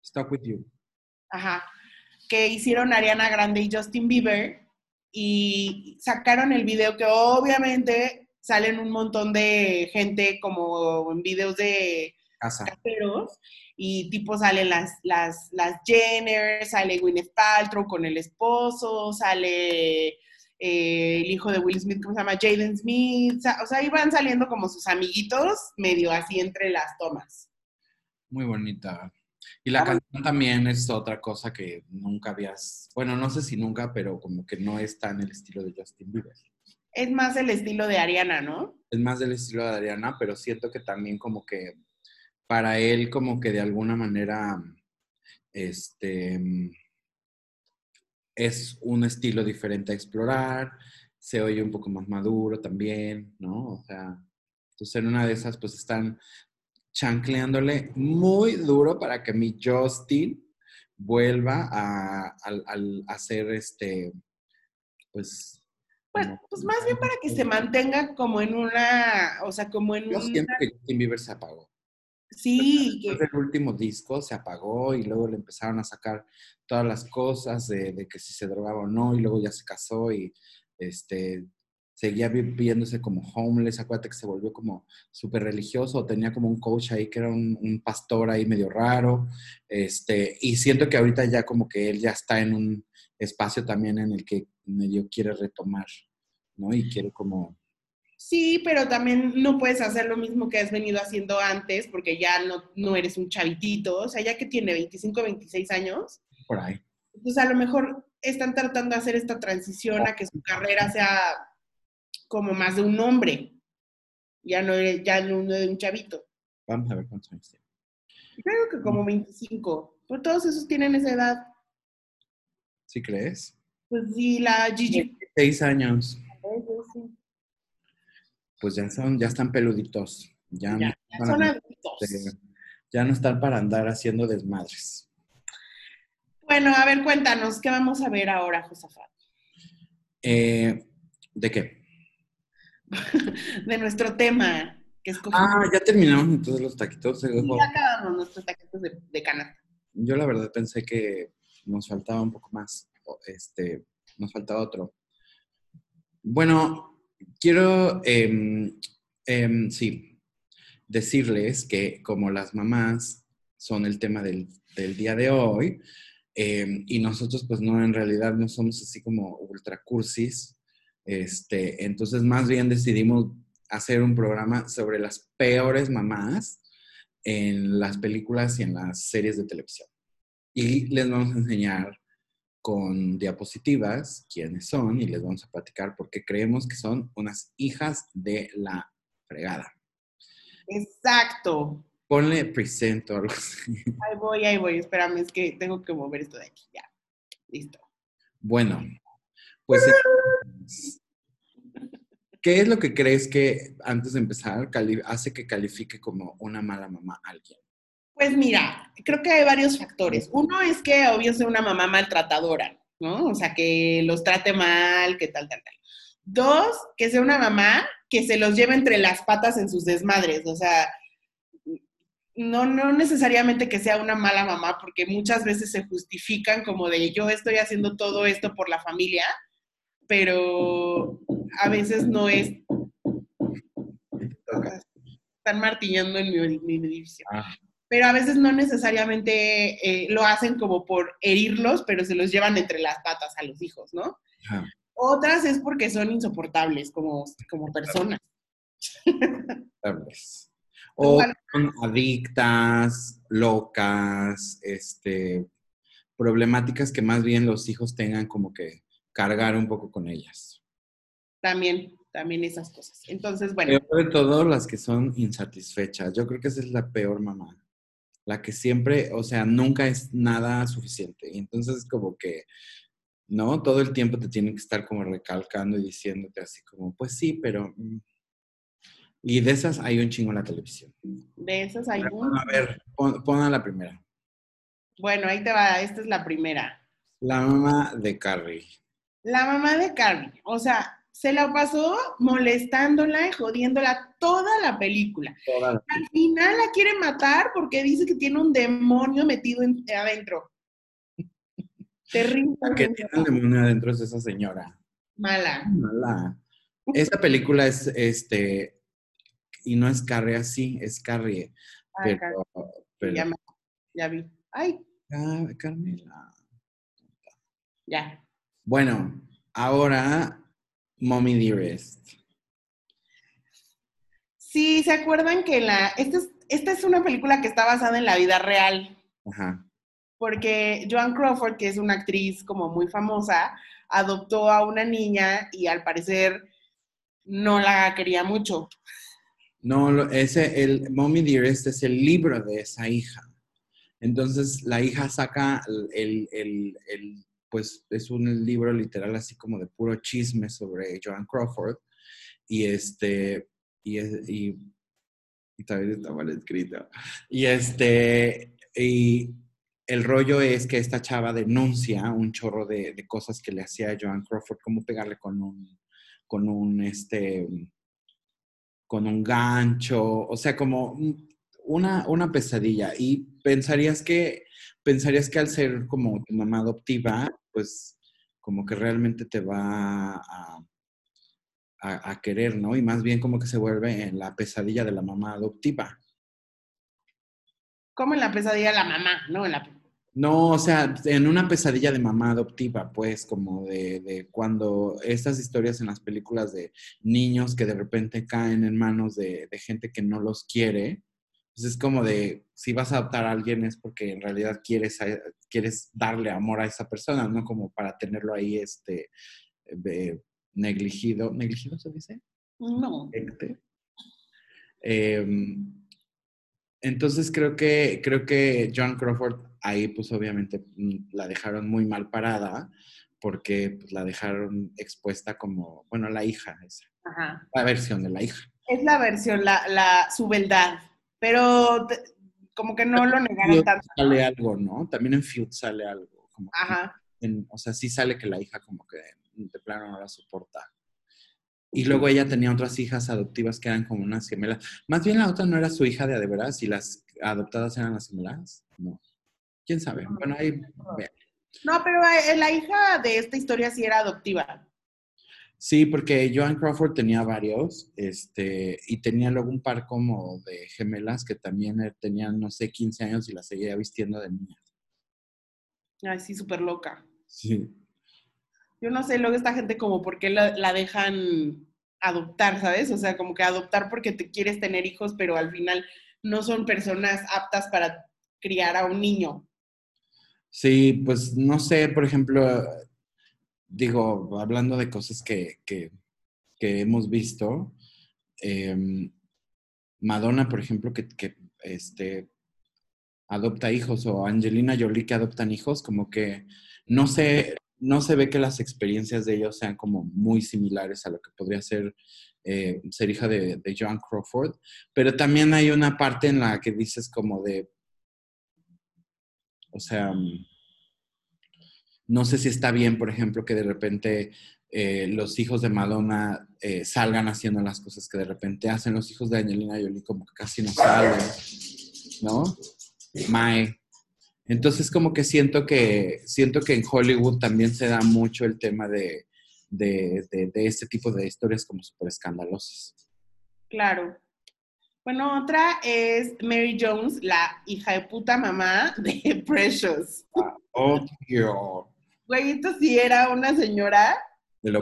Stuck With You. Ajá, que hicieron Ariana Grande y Justin Bieber y sacaron el video que obviamente salen un montón de gente como en videos de Casa. caseros y tipo salen las, las, las Jenner, sale Gwyneth Paltrow con el esposo, sale eh, el hijo de Will Smith, ¿cómo se llama? Jaden Smith, o sea, iban saliendo como sus amiguitos, medio así entre las tomas. Muy bonita. Y la canción también es otra cosa que nunca habías, bueno, no sé si nunca, pero como que no está en el estilo de Justin Bieber. Es más el estilo de Ariana, ¿no? Es más del estilo de Ariana, pero siento que también como que para él como que de alguna manera este, es un estilo diferente a explorar, se oye un poco más maduro también, ¿no? O sea, entonces en una de esas pues están chancleándole muy duro para que mi Justin vuelva a, hacer este, pues... Pues, pues, más bien para que se mantenga como en una, o sea, como en Yo siento que Justin Bieber se apagó. Sí. Después del último disco se apagó y luego le empezaron a sacar todas las cosas de, que si se drogaba o no y luego ya se casó y este, seguía viéndose como homeless, acuérdate que se volvió como súper religioso, tenía como un coach ahí que era un, pastor ahí medio raro, este, y siento que ahorita ya como que él ya está en un espacio también en el que medio quiere retomar, ¿no? Y quiere como Sí, pero también no puedes hacer lo mismo que has venido haciendo antes porque ya no, no eres un chavitito, o sea, ya que tiene 25, 26 años. Por ahí. Pues a lo mejor están tratando de hacer esta transición a que su carrera sea como más de un hombre, ya no, ya no de un chavito. Vamos a ver cuántos años tiene. Creo que como 25. Pues todos esos tienen esa edad. ¿Sí crees? Pues sí, la Gigi. Seis años. Pues ya son, ya están peluditos. Ya, ya, no son adultos. ya no están para andar haciendo desmadres. Bueno, a ver, cuéntanos, ¿qué vamos a ver ahora, Josafat? Eh, ¿De qué? [LAUGHS] de nuestro tema. Que ah, ya terminamos entonces los taquitos. ya acabamos nuestros taquitos de, de canasta. Yo la verdad pensé que nos faltaba un poco más, este, nos faltaba otro. Bueno, quiero, em, em, sí, decirles que como las mamás son el tema del, día de hoy, em, y nosotros pues no, en realidad no somos así como ultra cursis, este, entonces más bien decidimos hacer un programa sobre las peores mamás en las películas y en las series de televisión. Y les vamos a enseñar con diapositivas quiénes son y les vamos a platicar por qué creemos que son unas hijas de la fregada. Exacto. Ponle presento algo [LAUGHS] Ahí voy, ahí voy. Espérame, es que tengo que mover esto de aquí. Ya. Listo. Bueno, pues ¿qué es lo que crees que antes de empezar hace que califique como una mala mamá a alguien? Pues mira, creo que hay varios factores. Uno es que obvio sea una mamá maltratadora, ¿no? O sea, que los trate mal, que tal, tal, tal. Dos, que sea una mamá que se los lleve entre las patas en sus desmadres. O sea, no, no necesariamente que sea una mala mamá, porque muchas veces se justifican como de yo estoy haciendo todo esto por la familia, pero a veces no es. Están martillando en mi, mi edificio. Ah pero a veces no necesariamente eh, lo hacen como por herirlos, pero se los llevan entre las patas a los hijos, ¿no? Otras es porque son insoportables como, como personas. [LAUGHS] o son adictas, locas, este, problemáticas que más bien los hijos tengan como que cargar un poco con ellas. También, también esas cosas. Entonces, bueno. sobre todo las que son insatisfechas. Yo creo que esa es la peor mamá la que siempre, o sea, nunca es nada suficiente. Y entonces como que, ¿no? Todo el tiempo te tienen que estar como recalcando y diciéndote así como, pues sí, pero... Mm". Y de esas hay un chingo en la televisión. De esas hay un... A ver, pon, a la primera. Bueno, ahí te va, esta es la primera. La mamá de Carrie. La mamá de Carrie. O sea, se la pasó molestándola y jodiéndola toda la película. Al final la quiere matar porque dice que tiene un demonio metido adentro. [LAUGHS] Terrible. Que tiene un demonio adentro es esa señora. Mala. Mala. Esta película es, este, y no es Carrie así, es Carrie. ya, ya, vi. Ay. Carmela. Ya. Bueno, ahora Mommy Dearest. Sí, ¿se acuerdan que la. Esta es, esta es una película que está basada en la vida real. Ajá. Porque Joan Crawford, que es una actriz como muy famosa, adoptó a una niña y al parecer no la quería mucho. No, ese, el Mommy Dearest es el libro de esa hija. Entonces la hija saca el, el, el pues es un libro literal así como de puro chisme sobre Joan Crawford. Y este, y, y, y también está mal escrito. Y este, y el rollo es que esta chava denuncia un chorro de, de, cosas que le hacía a Joan Crawford, como pegarle con un, con un, este, con un gancho, o sea, como una, una pesadilla. Y pensarías que, pensarías que al ser como tu mamá adoptiva, pues como que realmente te va a, a, querer, ¿no? Y más bien como que se vuelve en la pesadilla de la mamá adoptiva. Como en la pesadilla de la mamá, ¿no? No, o sea, en una pesadilla de mamá adoptiva, pues, como de, de, cuando estas historias en las películas de niños que de repente caen en manos de, de gente que no los quiere, pues es como de, si vas a adoptar a alguien es porque en realidad quieres, quieres darle amor a esa persona, no como para tenerlo ahí este, negligido. ¿Negligido se dice? No. Em, entonces creo que, creo que John Crawford ahí pues obviamente mm, la dejaron muy mal parada porque pues, la dejaron expuesta como, bueno, la hija esa. Ajá. La versión de la hija. Es la versión, la, la, su beldad pero como que no lo negaron tanto. Sale algo, ¿no? También en Feud sale algo. Ajá. o sea, sí sale que la hija como que de plano no la soporta. Y luego ella tenía otras hijas adoptivas que eran como unas gemelas. Más bien la otra no era su hija de a y las adoptadas eran las gemelas. No. ¿Quién sabe? Bueno, ahí vean. No, pero eh, la hija de esta historia sí era adoptiva. Sí, porque Joan Crawford tenía varios, este, y tenía luego un par como de gemelas que también eh, tenían, no sé, 15 años y las seguía vistiendo de niñas. Ay, sí, súper loca. Sí. Yo no sé, luego esta gente como por qué la, la dejan adoptar, ¿sabes? O sea, como que adoptar porque te quieres tener hijos, pero al final no son personas aptas para criar a un niño. Sí, pues no sé, por ejemplo, digo, hablando de cosas que, que, hemos visto, em, Madonna, por ejemplo, que, que, este, adopta hijos, o Angelina Jolie que adoptan hijos, como que no se, no se ve que las experiencias de ellos sean como muy similares a lo que podría ser eh, ser hija de, de Joan Crawford, pero también hay una parte en la que dices como de, o sea, no sé si está bien, por ejemplo, que de repente eh, los hijos de Madonna eh, salgan haciendo las cosas que de repente hacen los hijos de Angelina Jolie, como que casi no salen, ¿no? Mae. Entonces como que siento que siento que en Hollywood también se da mucho el tema de, de, de, de este tipo de historias como súper escandalosas. Claro. Bueno, otra es Mary Jones, la hija de puta mamá de [LAUGHS] Precious. Oh, Dios. Güey, esto sí era una señora De lo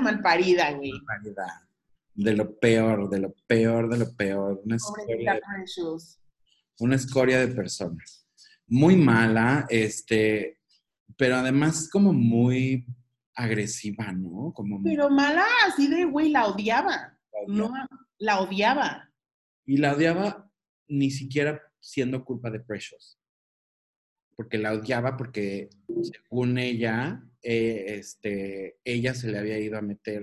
malparida, güey. De lo peor, de lo peor, de lo peor. Una escoria, Precious. una escoria de personas. Muy mala, este, pero además como muy agresiva, ¿no? Como muy- Pero mala así de, güey, la odiaba. La No, la odiaba. Y la odiaba ni siquiera siendo culpa de Precious. Porque la odiaba porque, según ella, eh, este, ella se le había ido a meter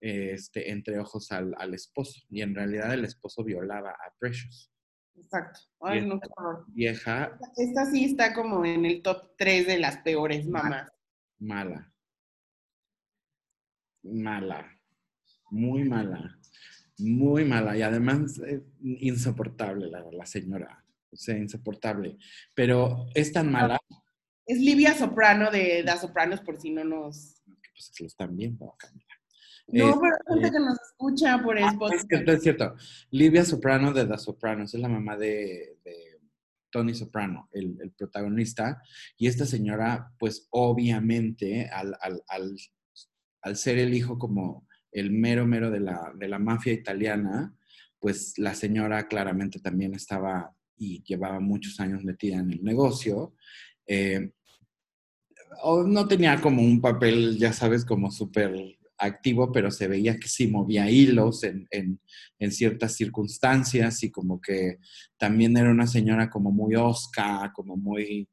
eh, este, entre ojos al, al esposo. Y en realidad el esposo violaba a Precious. Exacto. Ay, no. Vieja, Esta sí está como en el top 3 de las peores mamás. mala. Mala. Muy mala. Muy mala. Y además eh, insoportable la, la señora. Sea, insoportable. Pero es tan mala Es Livia Soprano de Da Sopranos, por si no nos... pues lo están viendo, Camila. No, Este, pero hay gente que nos escucha por ah, Spotify. es cierto, es cierto. Livia Soprano de The Sopranos es la mamá de, de Tony Soprano, el, el protagonista. Y esta señora, pues obviamente, al, al, al, al ser el hijo como el mero mero de la, de la mafia italiana, pues la señora claramente también estaba y llevaba muchos años metida en el negocio. Eh, no tenía como un papel, ya sabes, como súper activo, pero se veía que sí movía hilos en, en, en, ciertas circunstancias y como que también era una señora como muy osca, como muy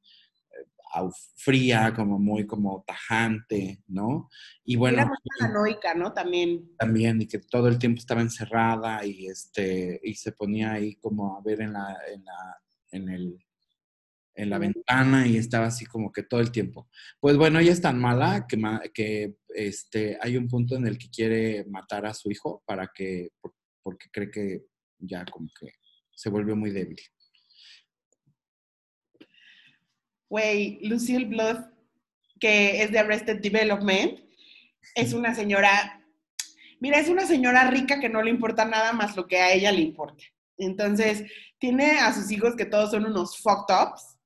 fría, como muy como tajante, ¿no? Y bueno... Era muy paranoica, ¿no? También. También, y que todo el tiempo estaba encerrada y, este, y se ponía ahí como a ver en la, en la, en el, en la ventana y estaba así como que todo el tiempo. Pues bueno, ella es tan mala que, que este, hay un punto en el que quiere matar a su hijo para que, porque cree que ya como que se volvió muy débil. Güey, Lucille Bluth, que es de Arrested Development, es una señora, mira, es una señora rica que no le importa nada más lo que a ella le importa. Entonces, tiene a sus hijos que todos son unos fucked ups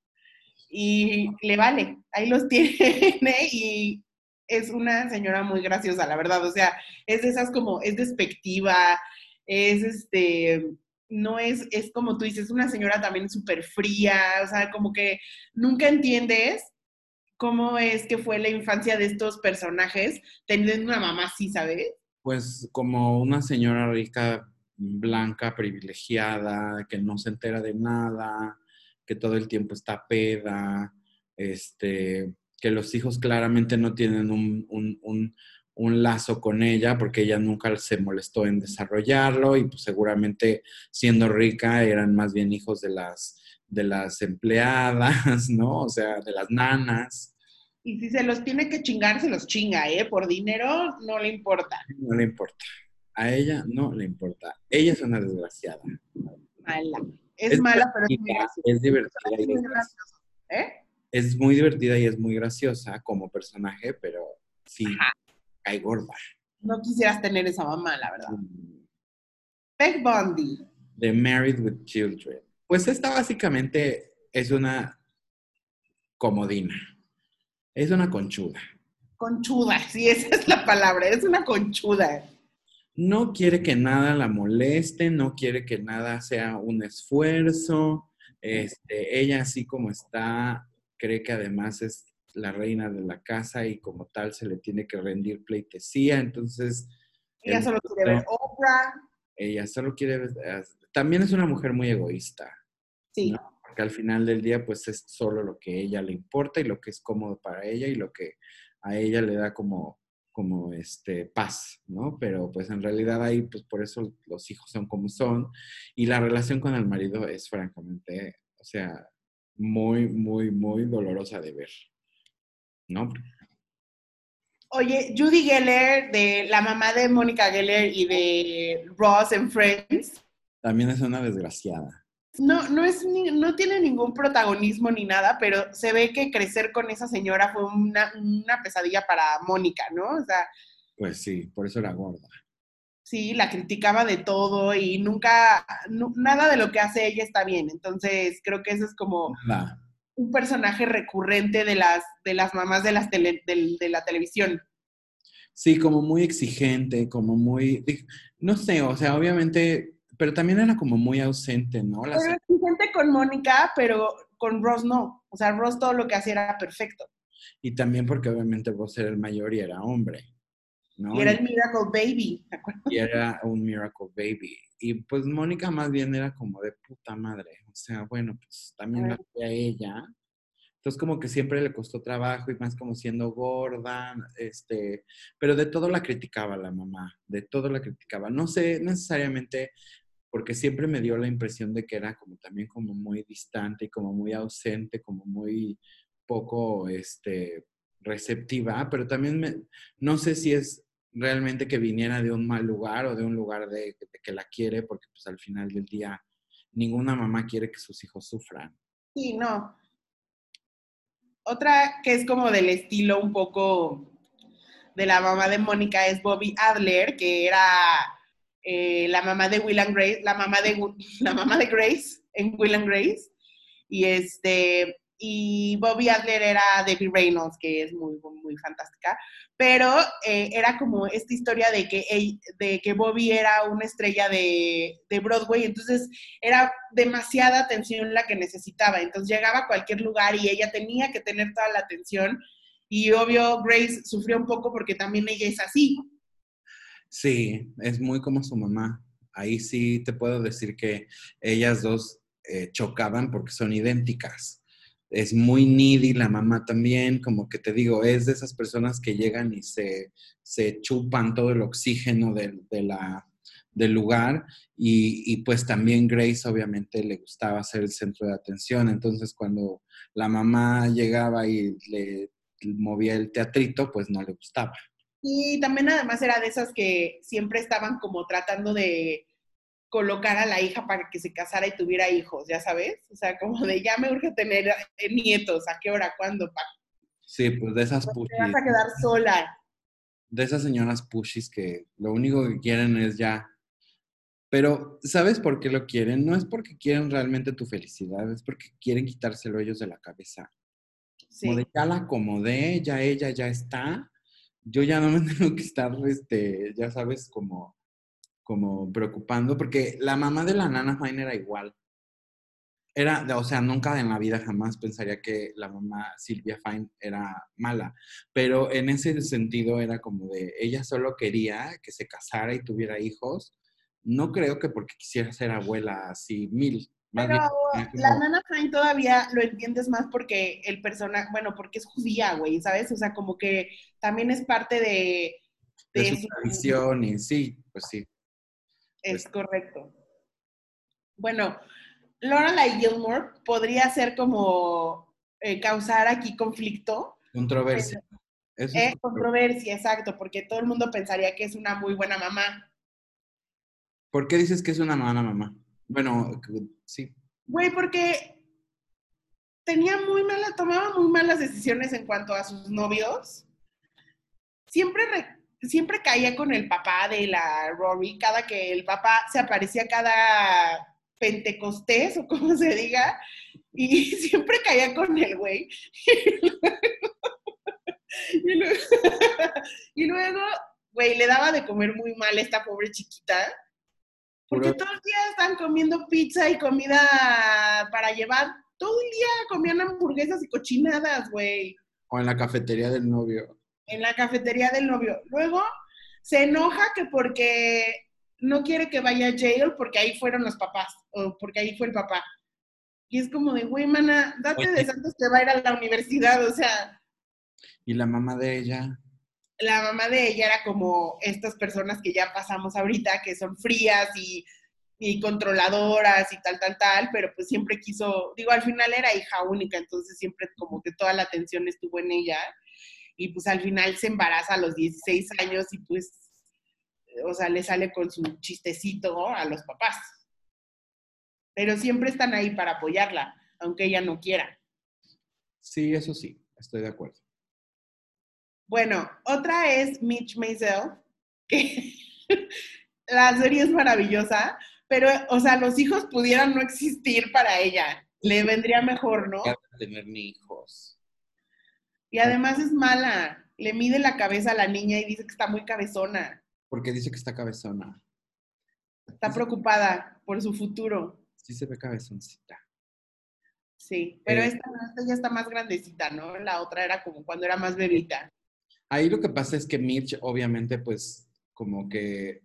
y le vale, ahí los [LAUGHS] tiene y es una señora muy graciosa, la verdad, o sea, es de esas como, es despectiva, es este, no es, es como tú dices, una señora también súper fría, o sea, como que nunca entiendes cómo es que fue la infancia de estos personajes teniendo una mamá así, ¿sabes? Pues como una señora rica, blanca, privilegiada, que no se entera de nada, que todo el tiempo está peda, este, que los hijos claramente no tienen un, un, un, un, lazo con ella porque ella nunca se molestó en desarrollarlo y pues seguramente siendo rica eran más bien hijos de las, de las empleadas, [LAUGHS] ¿no? O sea, de las nanas. Y si se los tiene que chingar, se los chinga, ¿eh? Por dinero no le importa. No le importa. A ella no le importa. Ella es una desgraciada. Mala. Es, es mala, pero es muy graciosa. Es divertida. Es, muy graciosa. ¿Eh? es muy divertida y es muy graciosa como personaje, pero sí, cae gorda. No quisieras tener esa mamá, la verdad. Mm. Peg Bundy. The Married with Children. Pues esta básicamente es una comodina. Es una conchuda. Conchuda, sí, esa es la palabra, es una conchuda. No quiere que nada la moleste, no quiere que nada sea un esfuerzo. Este, ella así como está, cree que además es la reina de la casa y como tal se le tiene que rendir pleitesía, entonces... Ella solo quiere ver obra. Ella solo quiere ver... También es una mujer muy egoísta. Sí. Porque al final del día pues es solo lo que a ella le importa y lo que es cómodo para ella y lo que a ella le da como como este paz, ¿no? Pero pues en realidad ahí pues por eso los hijos son como son y la relación con el marido es francamente, o sea, muy muy muy dolorosa de ver. ¿No? Oye, Judy Geller, de la mamá de Mónica Geller y de Ross en Friends. También es una desgraciada no, no, es no tiene ningún protagonismo ni nada, pero se ve que crecer con esa señora fue una, pesadilla para Mónica, ¿no? O sea. Pues sí, por eso era gorda. Sí, la criticaba de todo y nunca, nada de lo que hace ella está bien. Entonces, creo que eso es como un personaje recurrente de las, de las mamás de, las de la televisión. Sí, como muy exigente, como muy, no sé, o sea, obviamente pero también era como muy ausente, ¿no? Era exigente con Mónica, pero con Ross no. O sea, Ross todo lo que hacía era perfecto. Y también porque obviamente Ross era el mayor y era hombre, ¿no? Y era el Miracle Baby, ¿te acuerdas? Y era un Miracle Baby. Y pues Mónica más bien era como de puta madre. O sea, bueno, pues también la a ella. Entonces como que siempre le costó trabajo y más como siendo gorda, este, pero de todo la criticaba la mamá, de todo la criticaba. No sé necesariamente porque siempre me dio la impresión de que era como también como muy distante y como muy ausente, como muy poco este, receptiva, pero también me, no sé si es realmente que viniera de un mal lugar o de un lugar de, que la quiere, porque pues al final del día ninguna mamá quiere que sus hijos sufran. Sí, no. Otra que es como del estilo un poco de la mamá de Mónica es Bobby Adler, que era eh, la mamá de Will and Grace, la mamá de, [LAUGHS] la mamá de Grace en Will and Grace. Y este, y Bobby Adler era Debbie Reynolds, que es muy, muy fantástica, pero eh, era como esta historia de que, de que Bobby era una estrella de, de, Broadway, entonces era demasiada atención la que necesitaba, entonces llegaba a cualquier lugar y ella tenía que tener toda la atención, y obvio Grace sufrió un poco porque también ella es así, Sí, es muy como su mamá. Ahí sí te puedo decir que ellas dos eh, chocaban porque son idénticas. Es muy needy la mamá también, como que te digo, es de esas personas que llegan y se, chupan todo el oxígeno de, la, del lugar y, y, pues también Grace obviamente le gustaba ser el centro de atención, entonces cuando la mamá llegaba y le movía el teatrito, pues no le gustaba. Y también además era de esas que siempre estaban como tratando de colocar a la hija para que se casara y tuviera hijos, ya sabes? O sea, como de ya me urge tener eh, nietos, ¿a qué hora, cuándo? Sí, pues de esas pushis. vas a quedar sola. De esas señoras pushis que lo único que quieren es ya. Pero, ¿sabes por qué lo quieren? No es porque quieren realmente tu felicidad, es porque quieren quitárselo ellos de la cabeza. Sí. Como de ya la acomodé, ya ella ya está, yo ya no me [LAUGHS] tengo que estar, este, ya sabes, como, como preocupando, porque la mamá de la nana Fine era igual. Era, o sea, nunca en la vida jamás pensaría que la mamá Silvia Fine era mala, pero en ese sentido era como de, ella solo quería que se casara y tuviera hijos, no creo que porque quisiera ser abuela así mil, pero la nana Fine todavía lo entiendes más porque el personaje, bueno, porque es judía, güey, ¿sabes? O sea, como que también es parte de... De, su, tradición y sí, pues sí. Es pues correcto. Bueno, Lorelai Gilmore podría ser como eh, causar aquí conflicto. Controversia. Eh, controversia, exacto, porque todo el mundo pensaría que es una muy buena mamá. ¿Por qué dices que es una buena mamá? Bueno, sí. Güey, porque tenía muy malas, tomaba muy malas decisiones en cuanto a sus novios. Siempre, siempre caía con el papá de la Rory, cada que el papá se aparecía cada pentecostés o como se diga, y [LAUGHS] siempre caía con el güey. [LAUGHS] y luego, güey, le daba de comer muy mal a esta pobre chiquita. Porque todo el día están comiendo pizza y comida para llevar. Todo el día comían hamburguesas y cochinadas, güey. O en la cafetería del novio. En la cafetería del novio. Luego se enoja que porque no quiere que vaya a jail porque ahí fueron los papás, o porque ahí fue el papá. Y es como de, güey, mana, date de santos que va a ir a la universidad, o sea. ¿Y la mamá de ella? La mamá de ella era como estas personas que ya pasamos ahorita, que son frías y, y controladoras y tal, tal, tal, pero pues siempre quiso, digo, al final era hija única, entonces siempre como que toda la atención estuvo en ella. Y pues al final se embaraza a los 16 años y pues o sea, le sale con su chistecito a los papás. Pero siempre están ahí para apoyarla, aunque ella no quiera. Sí, eso sí, estoy de acuerdo. Bueno, otra es Mitch Maisel, que [LAUGHS] la serie es maravillosa, pero, o sea, los hijos pudieran no existir para ella. Le vendría mejor, ¿no? tener ni hijos. Y además es mala. Le mide la cabeza a la niña y dice que está muy cabezona porque dice que está cabezona. Está preocupada por su futuro. Sí se ve cabezoncita. Sí, pero eh, esta, ya está más grandecita, ¿no? La otra era como cuando era más bebita. Ahí lo que pasa es que Mitch, obviamente, pues, como que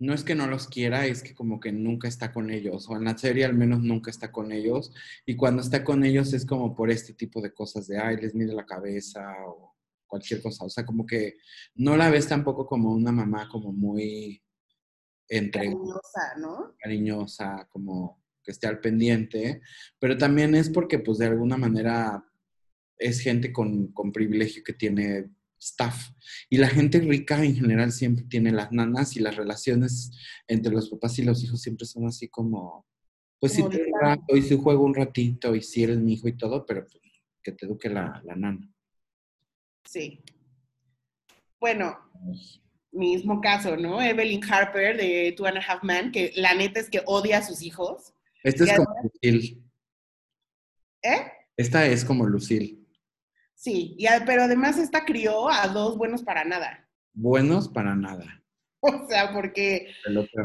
no es que no los quiera, es que como que nunca está con ellos, o en la serie al menos nunca está con ellos, y cuando está con ellos es como por este tipo de cosas de, ay, les mide la cabeza, o cualquier cosa. O sea, como que no la ves tampoco como una mamá como muy entre cariñosa, ¿no? Cariñosa, como que esté al pendiente, pero también es porque pues de alguna manera es gente con, con privilegio que tiene staff. Y la gente rica en general siempre tiene las nanas y las relaciones entre los papás y los hijos siempre son así como, pues sí, te rato y si juego un ratito y si eres mi hijo y todo, pero pues, que te eduque la, la nana. Sí. Bueno, mismo caso, ¿no? Evelyn Harper de Two and a Half Men, que la neta es que odia a sus hijos. Esta es como Lucille. ¿Eh? Esta es como Lucille. Sí, y, pero además esta crió a dos buenos para nada. Buenos para nada. [LAUGHS] O sea, porque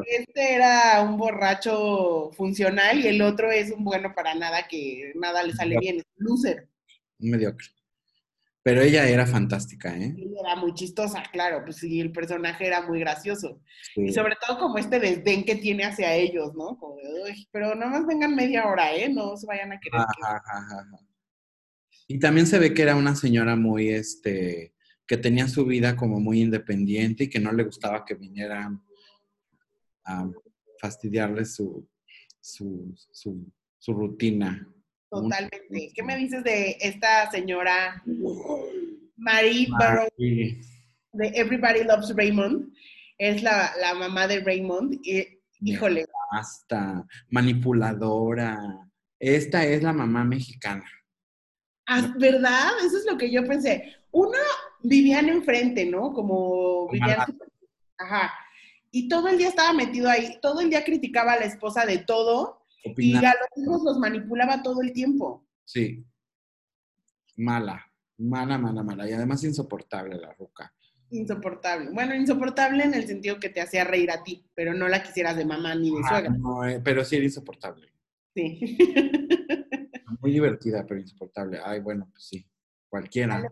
este era un borracho funcional y el otro es un bueno para nada que nada le sale bien, es un loser. Un mediocre. Pero ella era fantástica, ¿eh? Ella era muy chistosa, claro, pues sí, el personaje era muy gracioso. Y sobre todo como este desdén que tiene hacia ellos, ¿no? Como de, Uy, pero más vengan media hora, ¿eh? No se vayan a querer. Y también se ve que era una señora muy, este, que tenía su vida como muy independiente y que no le gustaba que vinieran a fastidiarle su, su, su, su rutina. Totalmente. ¿Qué me dices de esta señora Marie Barrow de Everybody Loves Raymond? Es la, mamá de Raymond. Y, híjole. Hasta manipuladora. Esta es la mamá mexicana. Ah, ¿Verdad? Eso es lo que yo pensé. Una vivían enfrente, ¿no? Como vivían. Ajá. Y todo el día estaba metido ahí, todo el día criticaba a la esposa de todo y a los hijos los manipulaba todo el tiempo. Sí. Mala, mala, mala, mala. Y además insoportable la ruca. Insoportable. Bueno, insoportable en el sentido que te hacía reír a ti, pero no la quisieras de mamá ni de suegra. No, eh, pero sí era insoportable. Sí. [LAUGHS] Muy divertida, pero insoportable. Ay, bueno, pues sí. Cualquiera.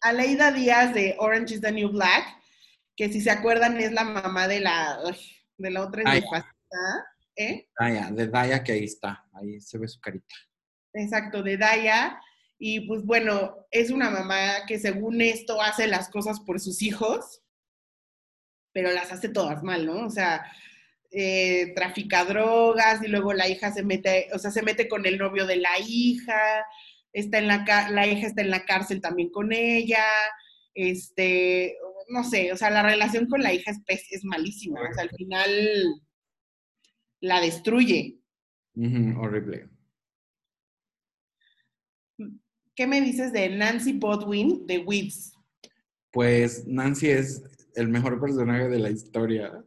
Aleida Díaz de Orange is the New Black, que si se acuerdan es la mamá de la, de la otra ¿Eh? Daya, de Daya que ahí está, ahí se ve su carita. Exacto, de Daya. Y pues bueno, es una mamá que según esto hace las cosas por sus hijos, pero las hace todas mal, ¿no? O sea, eh, trafica drogas y luego la hija se mete, o sea, se mete con el novio de la hija, está en la, la hija está en la cárcel también con ella, este, no sé, o sea, la relación con la hija es, es malísima, o sea, al final la destruye. horrible. ¿qué me dices de Nancy Bodwin de Weeds? Pues Nancy es el mejor personaje de la historia,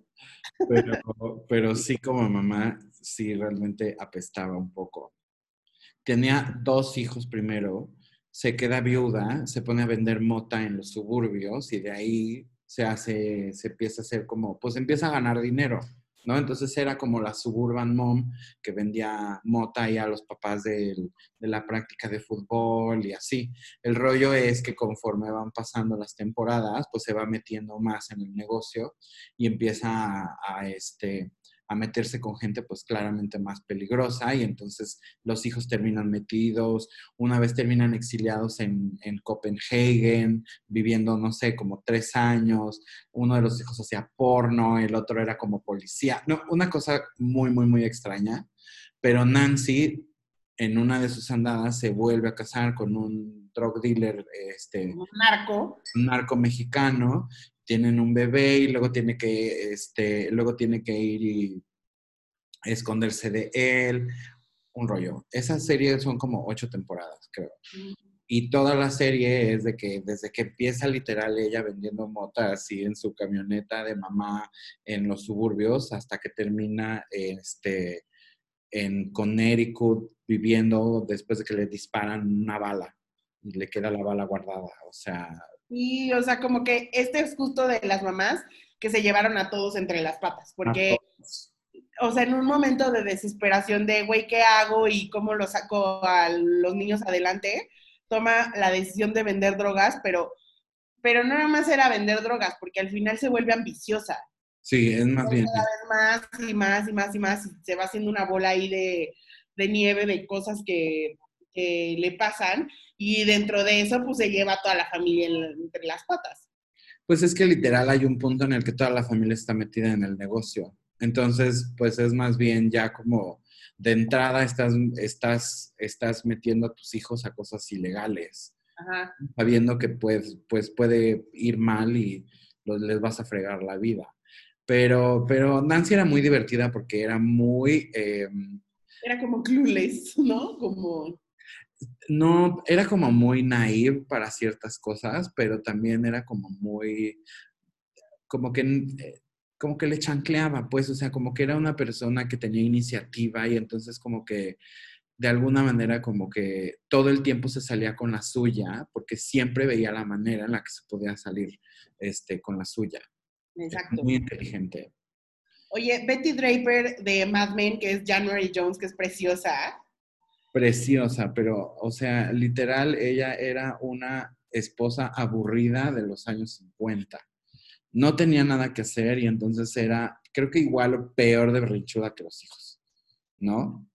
pero, pero sí como mamá, sí realmente apestaba un poco. Tenía dos hijos primero, se queda viuda, se pone a vender mota en los suburbios y de ahí se hace, se empieza a hacer como, pues empieza a ganar dinero. ¿No? Entonces era como la suburban mom que vendía mota y a los papás de la práctica de fútbol y así. El rollo es que conforme van pasando las temporadas, pues se va metiendo más en el negocio y empieza a este, a meterse con gente pues claramente más peligrosa y entonces los hijos terminan metidos, una vez terminan exiliados en, en Copenhagen, viviendo, no sé, como tres años, uno de los hijos hacía porno, el otro era como policía, no, una cosa muy, muy, muy extraña, pero Nancy en una de sus andadas se vuelve a casar con un drug dealer, este, un narco, un narco mexicano, tienen un bebé y luego tiene que, este, luego tiene que ir y esconderse de él, un rollo. Esa serie son como ocho temporadas, creo. Y toda la serie es de que desde que empieza literal ella vendiendo motas así en su camioneta de mamá en los suburbios hasta que termina este, en Connecticut viviendo después de que le disparan una bala y le queda la bala guardada. O sea, y, o sea, como que este es justo de las mamás que se llevaron a todos entre las patas, porque, o sea, en un momento de desesperación de, güey, ¿qué hago y cómo lo saco a los niños adelante? Toma la decisión de vender drogas, pero, pero no nada más era vender drogas, porque al final se vuelve ambiciosa. Sí, es más bien. Cada vez más y más y más y más, y se va haciendo una bola ahí de, de nieve, de cosas que, que le pasan y dentro de eso pues se lleva a toda la familia entre las patas. Pues es que literal hay un punto en el que toda la familia está metida en el negocio. Entonces, pues es más bien ya como de entrada estás, estás, estás metiendo a tus hijos a cosas ilegales, Ajá. sabiendo que pues, pues puede ir mal y les vas a fregar la vida. Pero, pero Nancy era muy divertida porque era muy... Em, era como clueless, ¿no? Como no, era como muy naive para ciertas cosas, pero también era como muy, como que, eh, como que le chancleaba, pues, o sea, como que era una persona que tenía iniciativa y entonces como que de alguna manera como que todo el tiempo se salía con la suya, porque siempre veía la manera en la que se podía salir este, con la suya. Exacto. Muy inteligente. Oye, Betty Draper de Mad Men, que es January Jones, que es preciosa, preciosa, pero, o sea, literal, ella era una esposa aburrida de los años 50. No tenía nada que hacer y entonces era, creo que igual o peor de berrinchuda que los hijos, ¿no?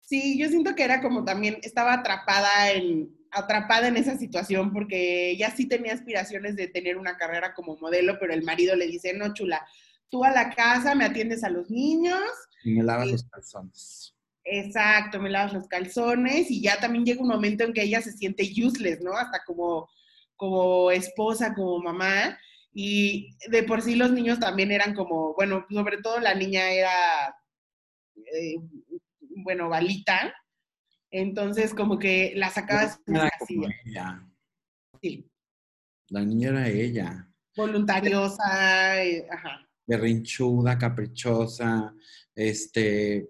Sí, yo siento que era como también, estaba atrapada en, atrapada en esa situación porque ella sí tenía aspiraciones de tener una carrera como modelo, pero el marido le dice, no, chula, tú a la casa me atiendes a los niños. Y me lavas los calzones. Exacto, me lavas los calzones y ya también llega un momento en que ella se siente useless, ¿no? Hasta como, como esposa, como mamá. Y de por sí los niños también eran como, bueno, sobre todo la niña era, eh, bueno, balita. Entonces como que la sacabas la. Sí. La niña era ella. Voluntariosa, eh, ajá. Berrinchuda, caprichosa, este,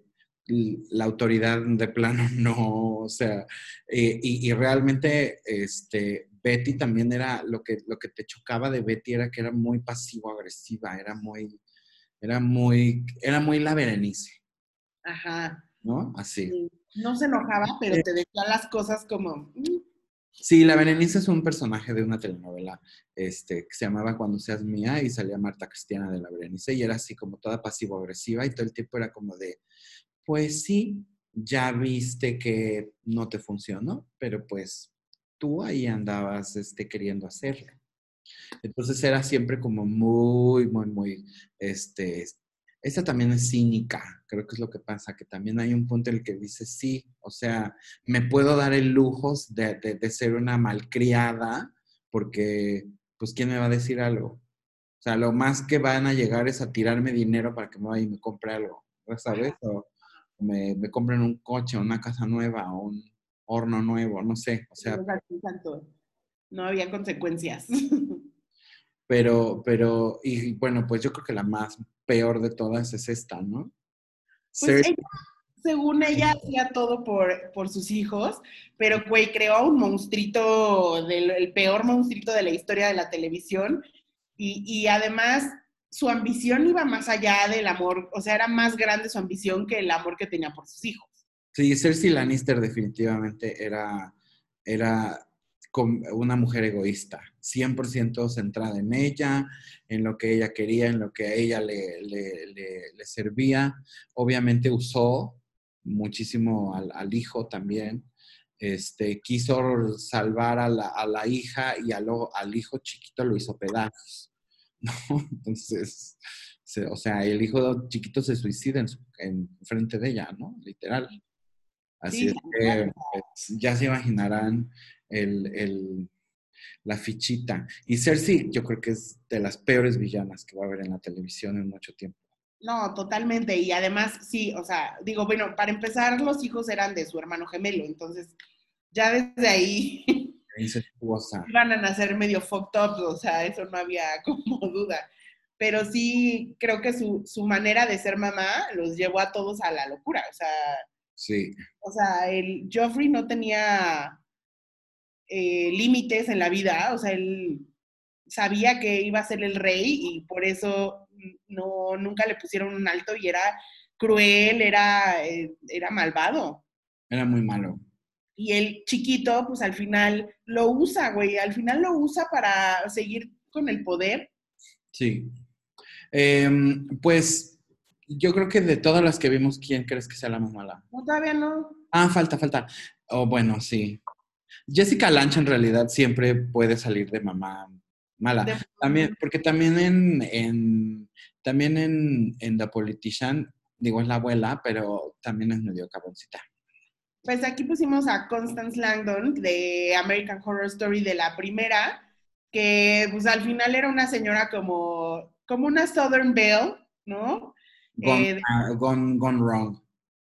la autoridad de plano [LAUGHS] no, o sea, eh, y, realmente este, Betty también era, lo que, lo que te chocaba de Betty era que era muy pasivo-agresiva, era muy, era muy, era muy la Berenice. Ajá. ¿No? Así. No se enojaba, pero te decía las cosas como... Mm". Sí, la Berenice es un personaje de una telenovela este, que se llamaba Cuando seas mía y salía Marta Cristiana de la Berenice y era así como toda pasivo-agresiva y todo el tiempo era como de, pues sí, ya viste que no te funcionó, pero pues tú ahí andabas este, queriendo hacerlo. Entonces era siempre como muy, muy, muy, este, esta también es cínica, creo que es lo que pasa, que también hay un punto en el que dice, sí, o sea, me puedo dar el lujo de, de, ser una malcriada, porque, pues, ¿quién me va a decir algo? O sea, lo más que van a llegar es a tirarme dinero para que me vaya y me compre algo, ¿sabes? O, me, me compren un coche, una casa nueva, o un, horno nuevo, no sé, o sea. Exacto. No había consecuencias. [LAUGHS] Pero, pero, y bueno, pues yo creo que la más peor de todas es esta, ¿no? Pues según ella, hacía todo por, por sus hijos, pero güey, creó un monstruito, del, el peor monstruito de la historia de la televisión, y, y además su ambición iba más allá del amor, o sea, era más grande su ambición que el amor que tenía por sus hijos. Sí, Cersei Lannister definitivamente era, era una mujer egoísta, 100% centrada en ella, en lo que ella quería, en lo que a ella le, le, servía. Obviamente usó muchísimo al, hijo también. Este, quiso salvar a la, a la hija y al, al hijo chiquito lo hizo pedazos. ¿No? [LAUGHS] Entonces, o sea, el hijo chiquito se suicida en, frente de ella, ¿no? Literal. Así es que pues, ya se imaginarán el, la fichita. Y Cersei, yo creo que es de las peores villanas que va a haber en la televisión en mucho tiempo. No, totalmente. Y además, sí, o sea, digo, bueno, para empezar, los hijos eran de su hermano gemelo, entonces ya desde ahí iban a nacer medio fucked up, o sea, eso no había [LAUGHS] como duda. Pero sí, creo que su, su manera de ser mamá los llevó a todos a la locura, o sea. Sí. O sea, el Joffrey no tenía eh, límites en la vida, o sea, él sabía que iba a ser el rey y por eso no, nunca le pusieron un alto y era cruel, era, eh, era malvado. Era muy malo. Y el chiquito, pues al final lo usa, güey, al final lo usa para seguir con el poder. Sí. Em, pues yo creo que de todas las que vimos, ¿quién crees que sea la más mala? No, todavía no. Ah, falta, falta. Oh, bueno, sí. Jessica Lange en realidad siempre puede salir de mamá mala. También, porque también en, en también en, en, The Politician, digo, es la abuela, pero también es medio caboncita. Pues aquí pusimos a Constance Langdon de American Horror Story de la primera, que pues al final era una señora como, como una Southern Belle, ¿no? Gone, eh, ah, gone, gone wrong.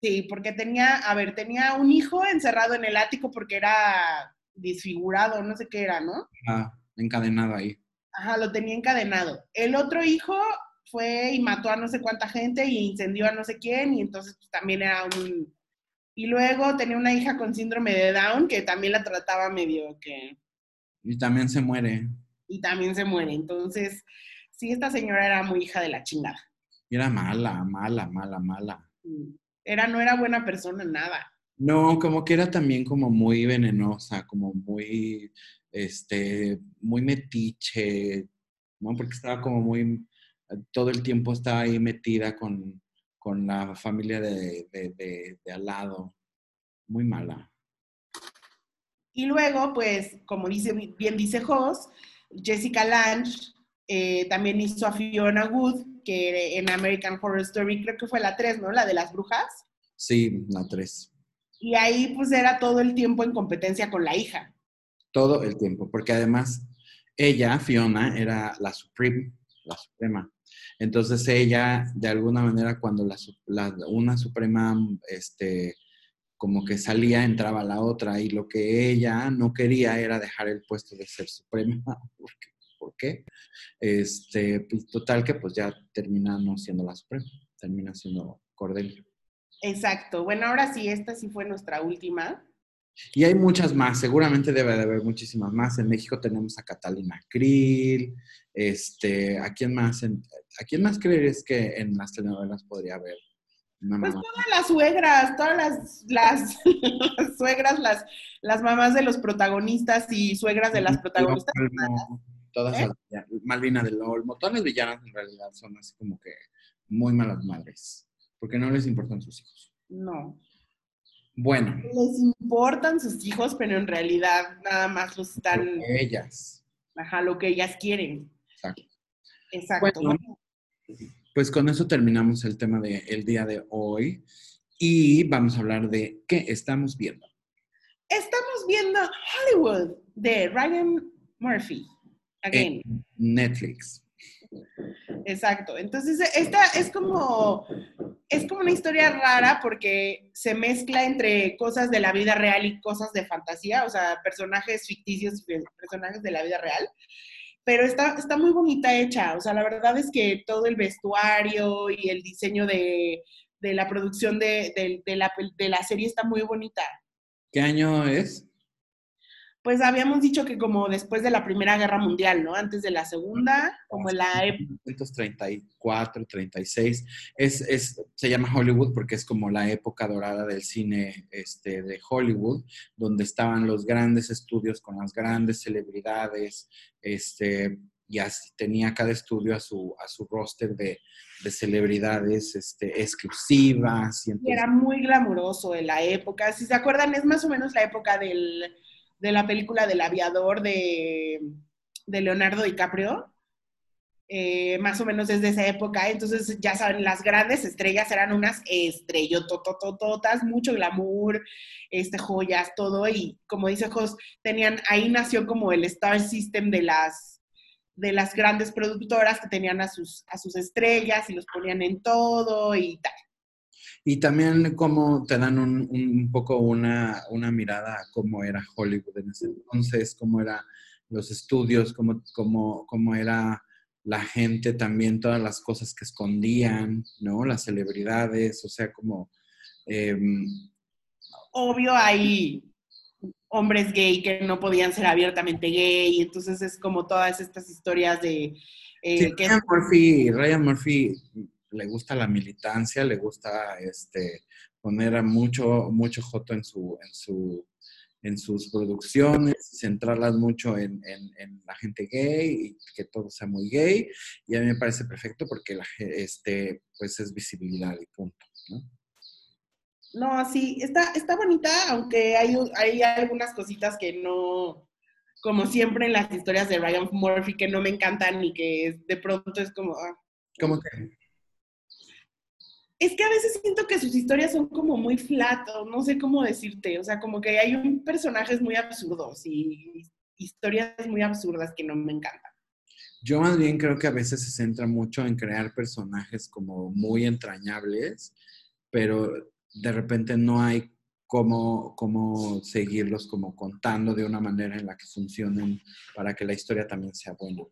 Sí, porque tenía, a ver, tenía un hijo encerrado en el ático porque era disfigurado, no sé qué era, ¿no? Ah, encadenado ahí. Ajá, lo tenía encadenado. El otro hijo fue y mató a no sé cuánta gente y incendió a no sé quién y entonces pues, también era un... Y luego tenía una hija con síndrome de Down que también la trataba medio que... Y también se muere. Y también se muere. Entonces, sí, esta señora era muy hija de la chingada. Era mala, mala, mala, mala. Era, no era buena persona, nada. No, como que era también como muy venenosa, como muy, este, muy metiche, ¿no? Porque estaba como muy, todo el tiempo estaba ahí metida con, con la familia de, de, de, al lado. Muy mala. Y luego, pues, como dice, bien dice Joss, Jessica Lange eh, también hizo a Fiona Wood, que en American Horror Story creo que fue la 3, ¿no? La de las brujas. Sí, la 3. Y ahí pues era todo el tiempo en competencia con la hija. Todo el tiempo, porque además ella, Fiona, era la supreme, la suprema. Entonces ella, de alguna manera, cuando la, una suprema, este, como que salía, entraba la otra, y lo que ella no quería era dejar el puesto de ser suprema, [LAUGHS] porque por qué. Este, pues, total que pues ya termina no siendo la Suprema, termina siendo Cordelia. Exacto. Bueno, ahora sí, esta sí fue nuestra última. Y hay muchas más, seguramente debe de haber muchísimas más. En México tenemos a Catalina Krill, este, ¿a quién más? ¿A quién más crees que en las telenovelas podría haber? pues todas las suegras, todas las, [LAUGHS] las, suegras, las, las mamás de los protagonistas y suegras de las protagonistas. Todas ¿Eh? Malvina del Olmo, todas las villanas en realidad son así como que muy malas madres, porque no les importan sus hijos. No. Bueno. Les importan sus hijos, pero en realidad nada más los están... ellas. Ajá, lo que ellas quieren. Exacto. Exacto. Pues con eso terminamos el tema del día de hoy y vamos a hablar de qué estamos viendo. Estamos viendo Hollywood de Ryan Murphy. Netflix. Exacto. Entonces, esta es como, es como una historia rara porque se mezcla entre cosas de la vida real y cosas de fantasía, o sea, personajes ficticios y personajes de la vida real. Pero está, está muy bonita hecha, o sea, la verdad es que todo el vestuario y el diseño de, la producción de, la, de la serie está muy bonita. ¿Qué año es? Pues habíamos dicho que como después de la Primera Guerra Mundial, ¿no? Antes de la Segunda, como en la época... 1934, 36, es, es, se llama Hollywood porque es como la época dorada del cine este, de Hollywood, donde estaban los grandes estudios con las grandes celebridades, este, y así tenía cada estudio a su, a su roster de, de celebridades este, exclusivas. Y, Era muy glamuroso en la época, si se acuerdan, es más o menos la época del de la película del aviador de, Leonardo DiCaprio. Eh, más o menos desde esa época, entonces ya saben, las grandes estrellas eran unas estrellototototas, mucho glamour, este, joyas, todo, y como dice Jos, tenían, ahí nació como el star system de las, de las grandes productoras que tenían a sus, a sus estrellas y los ponían en todo y tal. Y también como te dan un, un poco una, una, mirada a cómo era Hollywood en ese entonces, cómo eran los estudios, cómo, cómo, cómo era la gente también, todas las cosas que escondían, ¿no? Las celebridades, o sea, como... Em, Obvio hay hombres gay que no podían ser abiertamente gay, entonces es como todas estas historias de... Eh, Ryan Murphy, Ryan Murphy le gusta la militancia, le gusta este, poner a mucho, mucho joto en, su, en, su, en sus producciones, centrarlas mucho en, la gente gay y que todo sea muy gay. Y a mí me parece perfecto porque la, este, pues es visibilidad y punto, ¿no? No, sí, está, está bonita, aunque hay, hay algunas cositas que no, como siempre en las historias de Ryan Murphy, que no me encantan y que de pronto es como... Ah, ¿Cómo que? Es que a veces siento que sus historias son como muy flat, no sé cómo decirte, o sea, como que hay un personajes muy absurdos y historias muy absurdas que no me encantan. Yo más bien creo que a veces se centra mucho en crear personajes como muy entrañables, pero de repente no hay cómo, cómo seguirlos como contando de una manera en la que funcionen para que la historia también sea buena,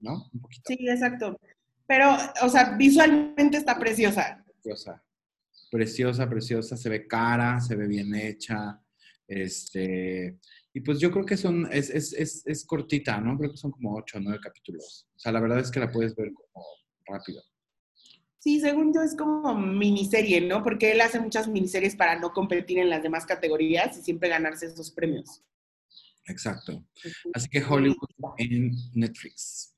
¿no? Un poquito. Sí, exacto. Pero, o sea, visualmente está preciosa preciosa. Preciosa, preciosa, se ve cara, se ve bien hecha. Este, y pues yo creo que son, es, es, es, cortita, ¿no? Creo que son como ocho o nueve capítulos. O sea, la verdad es que la puedes ver como rápido. Sí, según yo es como miniserie, ¿no? Porque él hace muchas miniseries para no competir en las demás categorías y siempre ganarse esos premios. Exacto. Así que Hollywood en Netflix.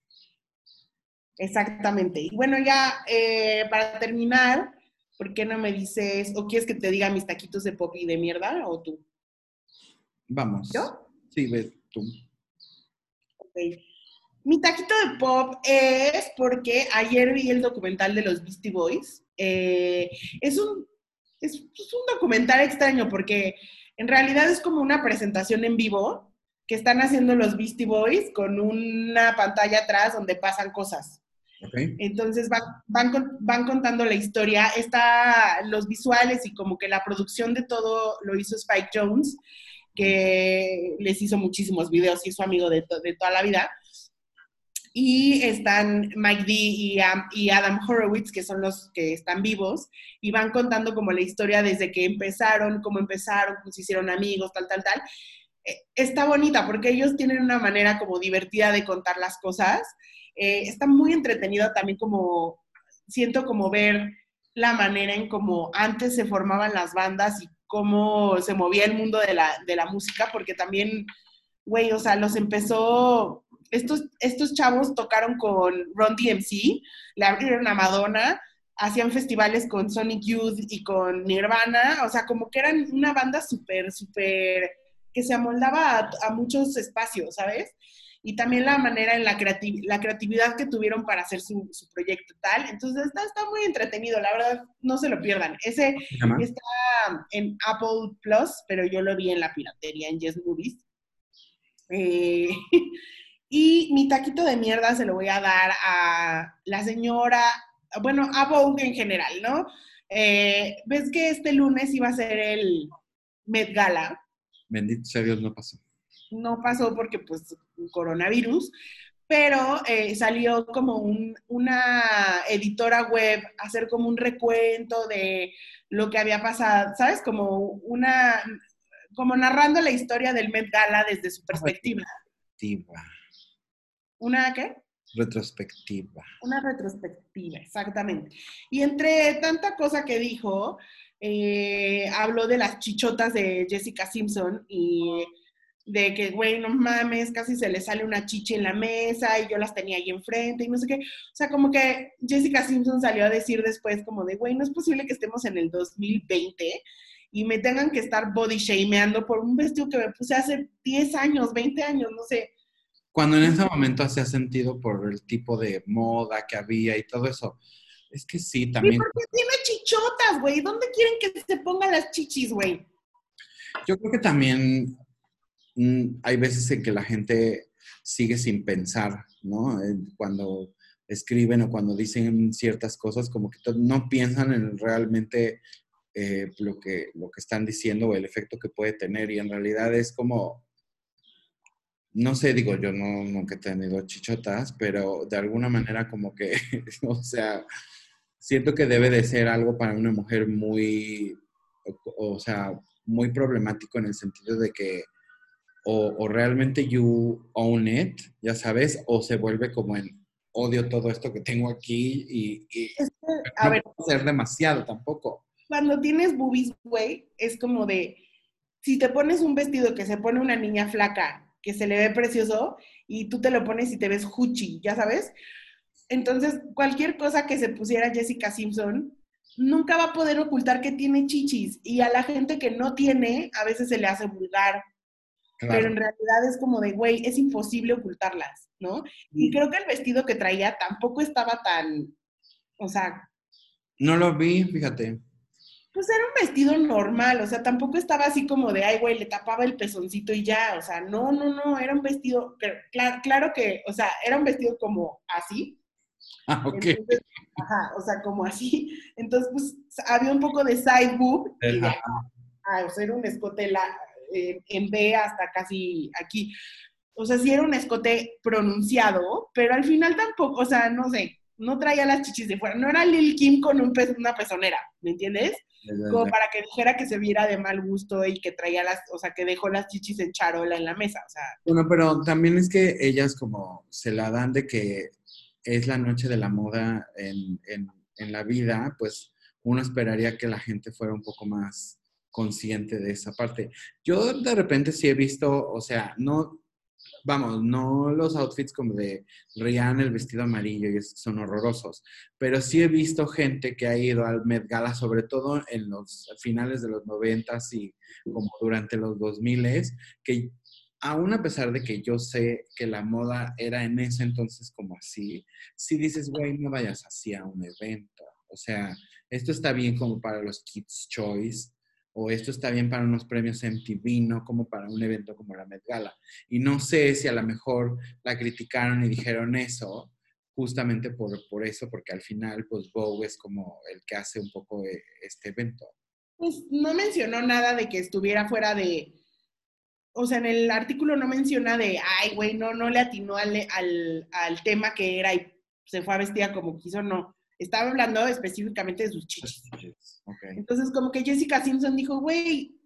Exactamente. Y bueno, ya eh, para terminar, ¿por qué no me dices, o quieres que te diga mis taquitos de pop y de mierda, o tú? Vamos. ¿Yo? Sí, ve tú. Ok. Mi taquito de pop es porque ayer vi el documental de los Beastie Boys. Eh, es, un, es un documental extraño porque en realidad es como una presentación en vivo que están haciendo los Beastie Boys con una pantalla atrás donde pasan cosas. Entonces van, van, van, contando la historia, está los visuales y como que la producción de todo lo hizo Spike Jones, que les hizo muchísimos videos y es su amigo de, de toda la vida. Y están Mike D y, y, Adam Horowitz, que son los que están vivos, y van contando como la historia desde que empezaron, cómo empezaron, cómo se hicieron amigos, tal, tal, tal. Eh, está bonita porque ellos tienen una manera como divertida de contar las cosas eh, está muy entretenido también como, siento como ver la manera en cómo antes se formaban las bandas y cómo se movía el mundo de la, de la música, porque también, güey, o sea, los empezó, estos, estos chavos tocaron con Ron DMC, le abrieron a Madonna, hacían festivales con Sonic Youth y con Nirvana, o sea, como que eran una banda súper, súper, que se amoldaba a, a, muchos espacios, ¿sabes? Y también la manera en la, la creatividad que tuvieron para hacer su, proyecto tal. Entonces está, está, muy entretenido, la verdad, no se lo pierdan. Ese está en Apple Plus, pero yo lo vi en la piratería, en Yes Movies. Eh, [LAUGHS] Y mi taquito de mierda se lo voy a dar a la señora, bueno, a Vogue en general, ¿no? Eh, ¿Ves que este lunes iba a ser el Met Gala? Bendito sea Dios, no pasó. No pasó porque, pues, coronavirus, pero eh, salió como una editora web a hacer como un recuento de lo que había pasado, ¿sabes? Como una, como narrando la historia del Met Gala desde su perspectiva. ¿Una qué? Retrospectiva. Una retrospectiva, exactamente. Y entre tanta cosa que dijo, eh, habló de las chichotas de Jessica Simpson y de que, güey, no mames, casi se le sale una chicha en la mesa y yo las tenía ahí enfrente y no sé qué. O sea, como que Jessica Simpson salió a decir después como de, güey, no es posible que estemos en el 2020 y me tengan que estar body shameando por un vestido que me puse hace 10 años, 20 años, no sé. Cuando en ese momento hacía sentido por el tipo de moda que había y todo eso. Es que sí, también. ¿Y por qué tiene chichotas, güey? ¿Dónde quieren que se pongan las chichis, güey? Yo creo que también hay veces en que la gente sigue sin pensar, ¿no? Cuando escriben o cuando dicen ciertas cosas, como que no piensan en realmente eh, lo, que, lo que están diciendo o el efecto que puede tener. Y en realidad es como, no sé, digo, yo no, nunca he tenido chichotas, pero de alguna manera como que, [LAUGHS] o sea, siento que debe de ser algo para una mujer muy, o, sea, muy problemático en el sentido de que o, realmente you own it, ya sabes, o se vuelve como el odio todo esto que tengo aquí y, a ver, no puede ser demasiado tampoco. Cuando tienes boobies, güey, es como de, si te pones un vestido que se pone una niña flaca que se le ve precioso y tú te lo pones y te ves huchi, ya sabes. Entonces, cualquier cosa que se pusiera Jessica Simpson nunca va a poder ocultar que tiene chichis y a la gente que no tiene a veces se le hace vulgar. Pero en realidad es como de, güey, es imposible ocultarlas, ¿no? Y creo que el vestido que traía tampoco estaba tan, o sea... No lo vi, fíjate. Pues era un vestido normal, o sea, tampoco estaba así como de, ay, güey, le tapaba el pezoncito y ya, o sea, no, no, no, era un vestido, claro, claro que, o sea, era un vestido como así. Ah, ok. ajá, o sea, como así. Entonces, pues, había un poco de side boob, y ah, o sea, era un escote la, eh, en B hasta casi aquí. O sea, sí era un escote pronunciado, pero al final tampoco, o sea, no sé, no traía las chichis de fuera. No era Lil Kim con un una pezonera, ¿me entiendes? como para que dijera que se viera de mal gusto y que traía las, o sea, que dejó las chichis en charola en la mesa, o sea. Bueno, pero también es que ellas como se la dan de que es la noche de la moda en, en, en la vida, pues uno esperaría que la gente fuera un poco más consciente de esa parte. Yo de repente sí he visto, o sea, no, vamos, no los outfits como de Rihanna, el vestido amarillo, y son horrorosos, pero sí he visto gente que ha ido al Met Gala, sobre todo en los finales de los noventas y como durante los 2000 que aún a pesar de que yo sé que la moda era en ese entonces como así, si dices, güey, no vayas así a un evento. O sea, esto está bien como para los Kids Choice, o esto está bien para unos premios MTV, no como para un evento como la Met Gala. Y no sé si a lo mejor la criticaron y dijeron eso justamente por, por eso, porque al final, pues Vogue es como el que hace un poco eh, este evento. Pues no mencionó nada de que estuviera fuera de, o sea, en el artículo no menciona de, ay, güey, no, no le atinó al, al, al tema que era y se fue a vestir como quiso, no estaba hablando específicamente de sus chichis. Entonces, como que Jessica Simpson dijo, güey,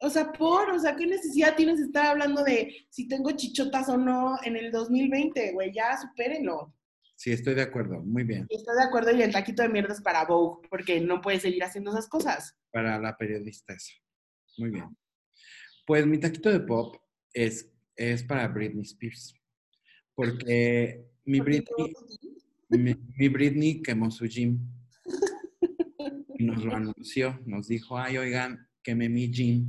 o sea, por, o sea, ¿qué necesidad tienes de estar hablando de si tengo chichotas o no en el 2020, güey? Ya supérenlo. Sí, estoy de acuerdo, muy bien. Estoy de acuerdo y el taquito de mierda es para Vogue, porque no puede seguir haciendo esas cosas. Para la periodista eso. Muy bien. Pues mi taquito de pop es, es para Britney Spears, porque mi Britney mi, Britney quemó su gym. [LAUGHS] Y nos lo anunció. Nos dijo, ay, oigan, quemé mi gym.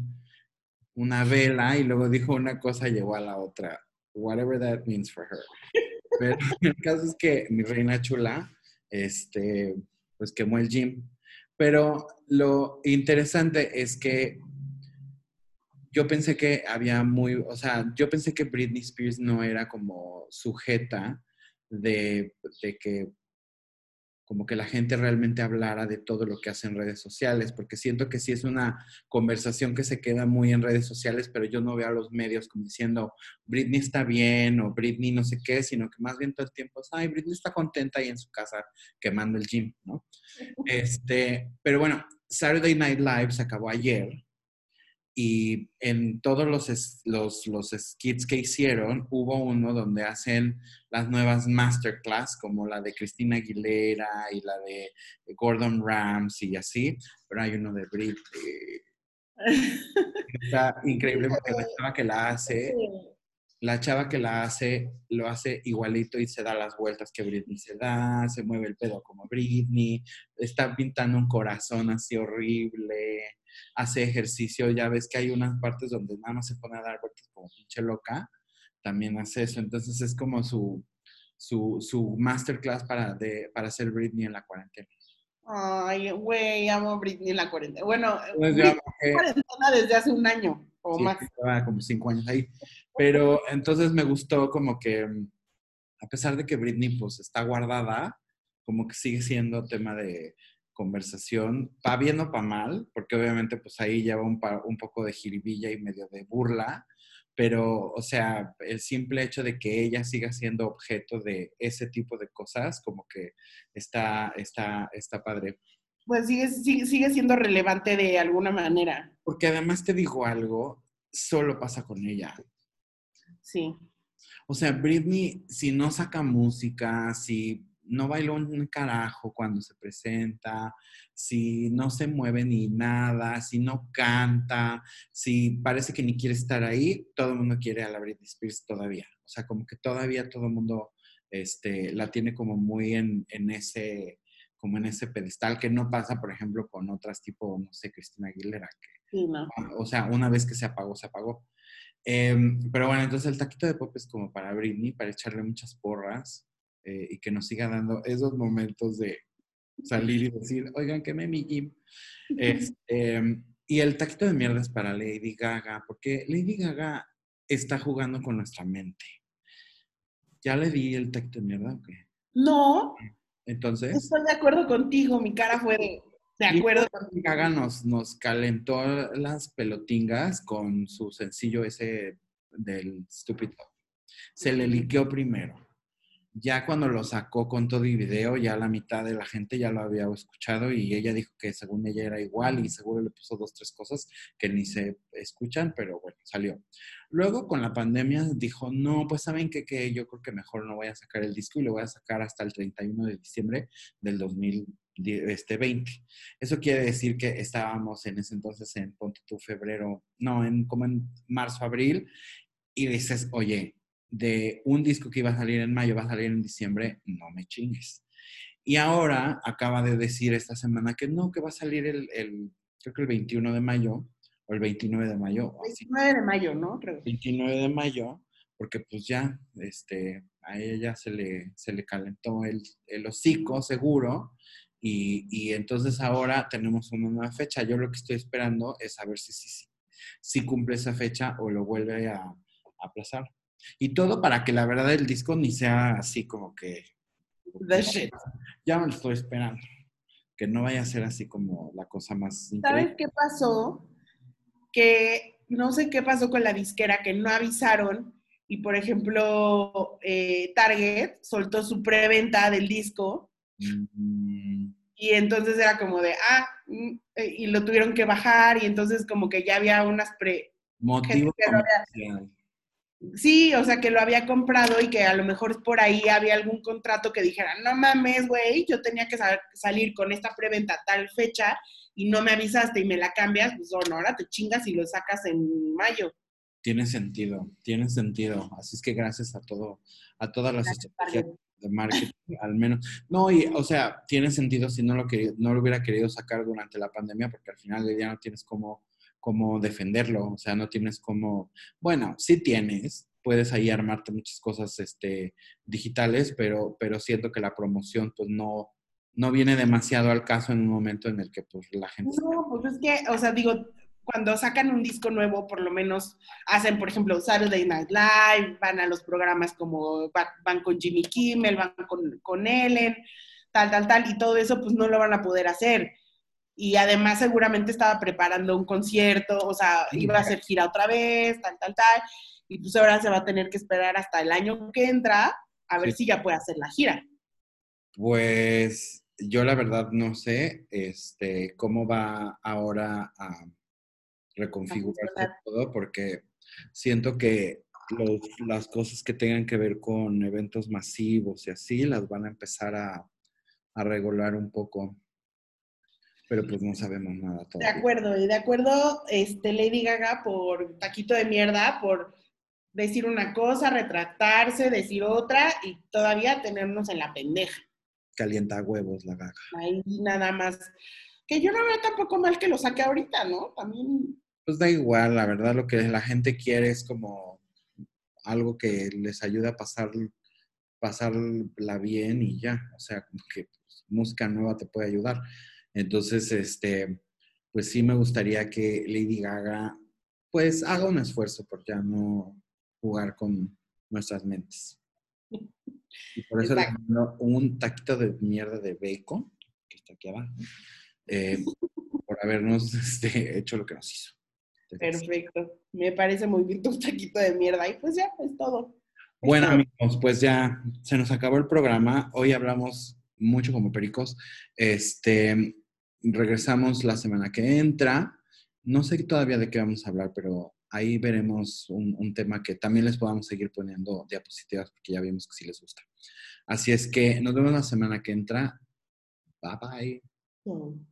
Una vela y luego dijo una cosa y llegó a la otra. Whatever that means for her. [LAUGHS] Pero el caso es que mi reina chula, este, pues quemó el gym. Pero lo interesante es que yo pensé que había muy, o sea, yo pensé que Britney Spears no era como sujeta de, de que como que la gente realmente hablara de todo lo que hace en redes sociales, porque siento que sí es una conversación que se queda muy en redes sociales, pero yo no veo a los medios como diciendo, Britney está bien o Britney no sé qué, sino que más bien todo el tiempo es, ay, Britney está contenta ahí en su casa quemando el gym, ¿no? Este, pero bueno, Saturday Night Live se acabó ayer y en todos los, los, los skits que hicieron, hubo uno donde hacen las nuevas masterclass, como la de Cristina Aguilera y la de Gordon Ramsay y así, pero hay uno de Brit. [LAUGHS] está increíble porque la chava que la hace, la chava que la hace, lo hace igualito y se da las vueltas que Britney se da, se mueve el pedo como Britney, está pintando un corazón así horrible hace ejercicio, ya ves que hay unas partes donde nada más se pone a dar vueltas como pinche loca, también hace eso. Entonces es como su, su, su masterclass para, de, para hacer Britney en la cuarentena. Ay, güey, amo Britney en la cuarentena. Bueno, pues en cuarentena desde hace un año o más. Como cinco años ahí. Pero entonces me gustó como que, a pesar de que Britney pues está guardada, como que sigue siendo tema de, conversación, va bien o para mal, porque obviamente pues ahí lleva un, un poco de jiribilla y medio de burla, pero o sea, el simple hecho de que ella siga siendo objeto de ese tipo de cosas, como que está, está, está padre. Pues sigue, sigue, siendo relevante de alguna manera. Porque además te digo algo, solo pasa con ella. Sí. O sea, Britney, si no saca música, si no bailó un carajo cuando se presenta, si no se mueve ni nada, si no canta, si parece que ni quiere estar ahí, todo el mundo quiere a la Britney Spears todavía. O sea, como que todavía todo el mundo este, la tiene como muy en, ese como en ese pedestal que no pasa, por ejemplo, con otras tipo, no sé, Cristina Aguilera, que, o sea, una vez que se apagó, se apagó. Em, pero bueno, entonces el taquito de pop es como para Britney, para echarle muchas porras. Eh, y que nos siga dando esos momentos de salir y decir, oigan, que me mi gym. Este, y el taquito de mierda es para Lady Gaga, porque Lady Gaga está jugando con nuestra mente. ¿Ya le di el taquito de mierda o qué? No. Entonces. Estoy de acuerdo contigo, mi cara fue de. De acuerdo. Lady Gaga nos, nos calentó las pelotingas con su sencillo ese del Stupid Se le liqueó primero ya cuando lo sacó con todo y video, ya la mitad de la gente ya lo había escuchado y ella dijo que según ella era igual y seguro le puso dos, tres cosas que ni se escuchan, pero bueno, salió. Luego con la pandemia dijo, no, pues saben que, que yo creo que mejor no voy a sacar el disco y lo voy a sacar hasta el 31 de diciembre del 2020. Este, Eso quiere decir que estábamos en ese entonces en Ponte tu febrero, no, en como en marzo, abril, y dices, oye, de un disco que iba a salir en mayo, va a salir en diciembre, no me chingues. Y ahora acaba de decir esta semana que no, que va a salir el, creo que el 21 de mayo, o el 29 de mayo. 29 de mayo, ¿no? Creo. 29 de mayo, porque pues ya, este, a ella se le, se le calentó el, el hocico, seguro, y, y, entonces ahora tenemos una nueva fecha. Yo lo que estoy esperando es saber si, si, si cumple esa fecha o lo vuelve a, a aplazar. Y todo para que la verdad el disco ni sea así como que... Ya me lo estoy esperando. Que no vaya a ser así como la cosa más... ¿Sabes qué pasó? Que no sé qué pasó con la disquera, que no avisaron. Y por ejemplo, eh, Target soltó su preventa del disco. Mm. Y entonces era como de, ah, mm, eh, y lo tuvieron que bajar. Y entonces como que ya había unas pre... Motivos Sí, o sea, que lo había comprado y que a lo mejor por ahí había algún contrato que dijera, no mames, güey, yo tenía que salir con esta preventa tal fecha y no me avisaste y me la cambias, pues bueno, ahora te chingas y lo sacas en mayo. Tiene sentido, tiene sentido. Así es que gracias a todo, a todas las estrategias de marketing, al menos. No, y, o sea, tiene sentido si no lo, que, no lo hubiera querido sacar durante la pandemia, porque al final del día no tienes como cómo defenderlo, o sea, no tienes como, bueno, sí tienes, puedes ahí armarte muchas cosas este, digitales, pero, pero siento que la promoción pues no, no viene demasiado al caso en un momento en el que pues la gente... No, pues es que, o sea, digo, cuando sacan un disco nuevo, por lo menos hacen, por ejemplo, Saturday Night Live, van a los programas como van con Jimmy Kimmel, van con, con Ellen, tal, tal, tal, y todo eso pues no lo van a poder hacer. Y además seguramente estaba preparando un concierto, o sea, iba a hacer gira otra vez, tal, tal, tal, y pues ahora se va a tener que esperar hasta el año que entra a ver si ya puede hacer la gira. Pues yo la verdad no sé este, cómo va ahora a reconfigurarse todo, porque siento que las cosas que tengan que ver con eventos masivos y así las van a empezar a, a regular un poco. Pero pues no sabemos nada todavía. De acuerdo, y de acuerdo, este, Lady Gaga por taquito de mierda, por decir una cosa, retractarse, decir otra y todavía tenernos en la pendeja. Calienta huevos la Gaga. Ahí nada más. Que yo no veo tampoco mal que lo saque ahorita, ¿no? También pues da igual, la verdad lo que la gente quiere es como algo que les ayude a pasar, pasarla bien y ya, o sea, como que pues, música nueva te puede ayudar. Entonces, este, pues sí me gustaría que Lady Gaga, pues haga un esfuerzo por ya no jugar con nuestras mentes. Y por eso le mando un taquito de mierda de bacon, que está aquí abajo, eh, por habernos [LAUGHS] este, hecho lo que nos hizo. Perfecto. Me parece muy bien tu taquito de mierda. Y pues ya, es todo. Bueno, amigos, pues ya se nos acabó el programa. Hoy hablamos mucho como pericos. Este, regresamos la semana que entra. No sé todavía de qué vamos a hablar, pero ahí veremos un, tema que también les podamos seguir poniendo diapositivas porque ya vimos que sí les gusta. Así es que nos vemos la semana que entra. Bye bye.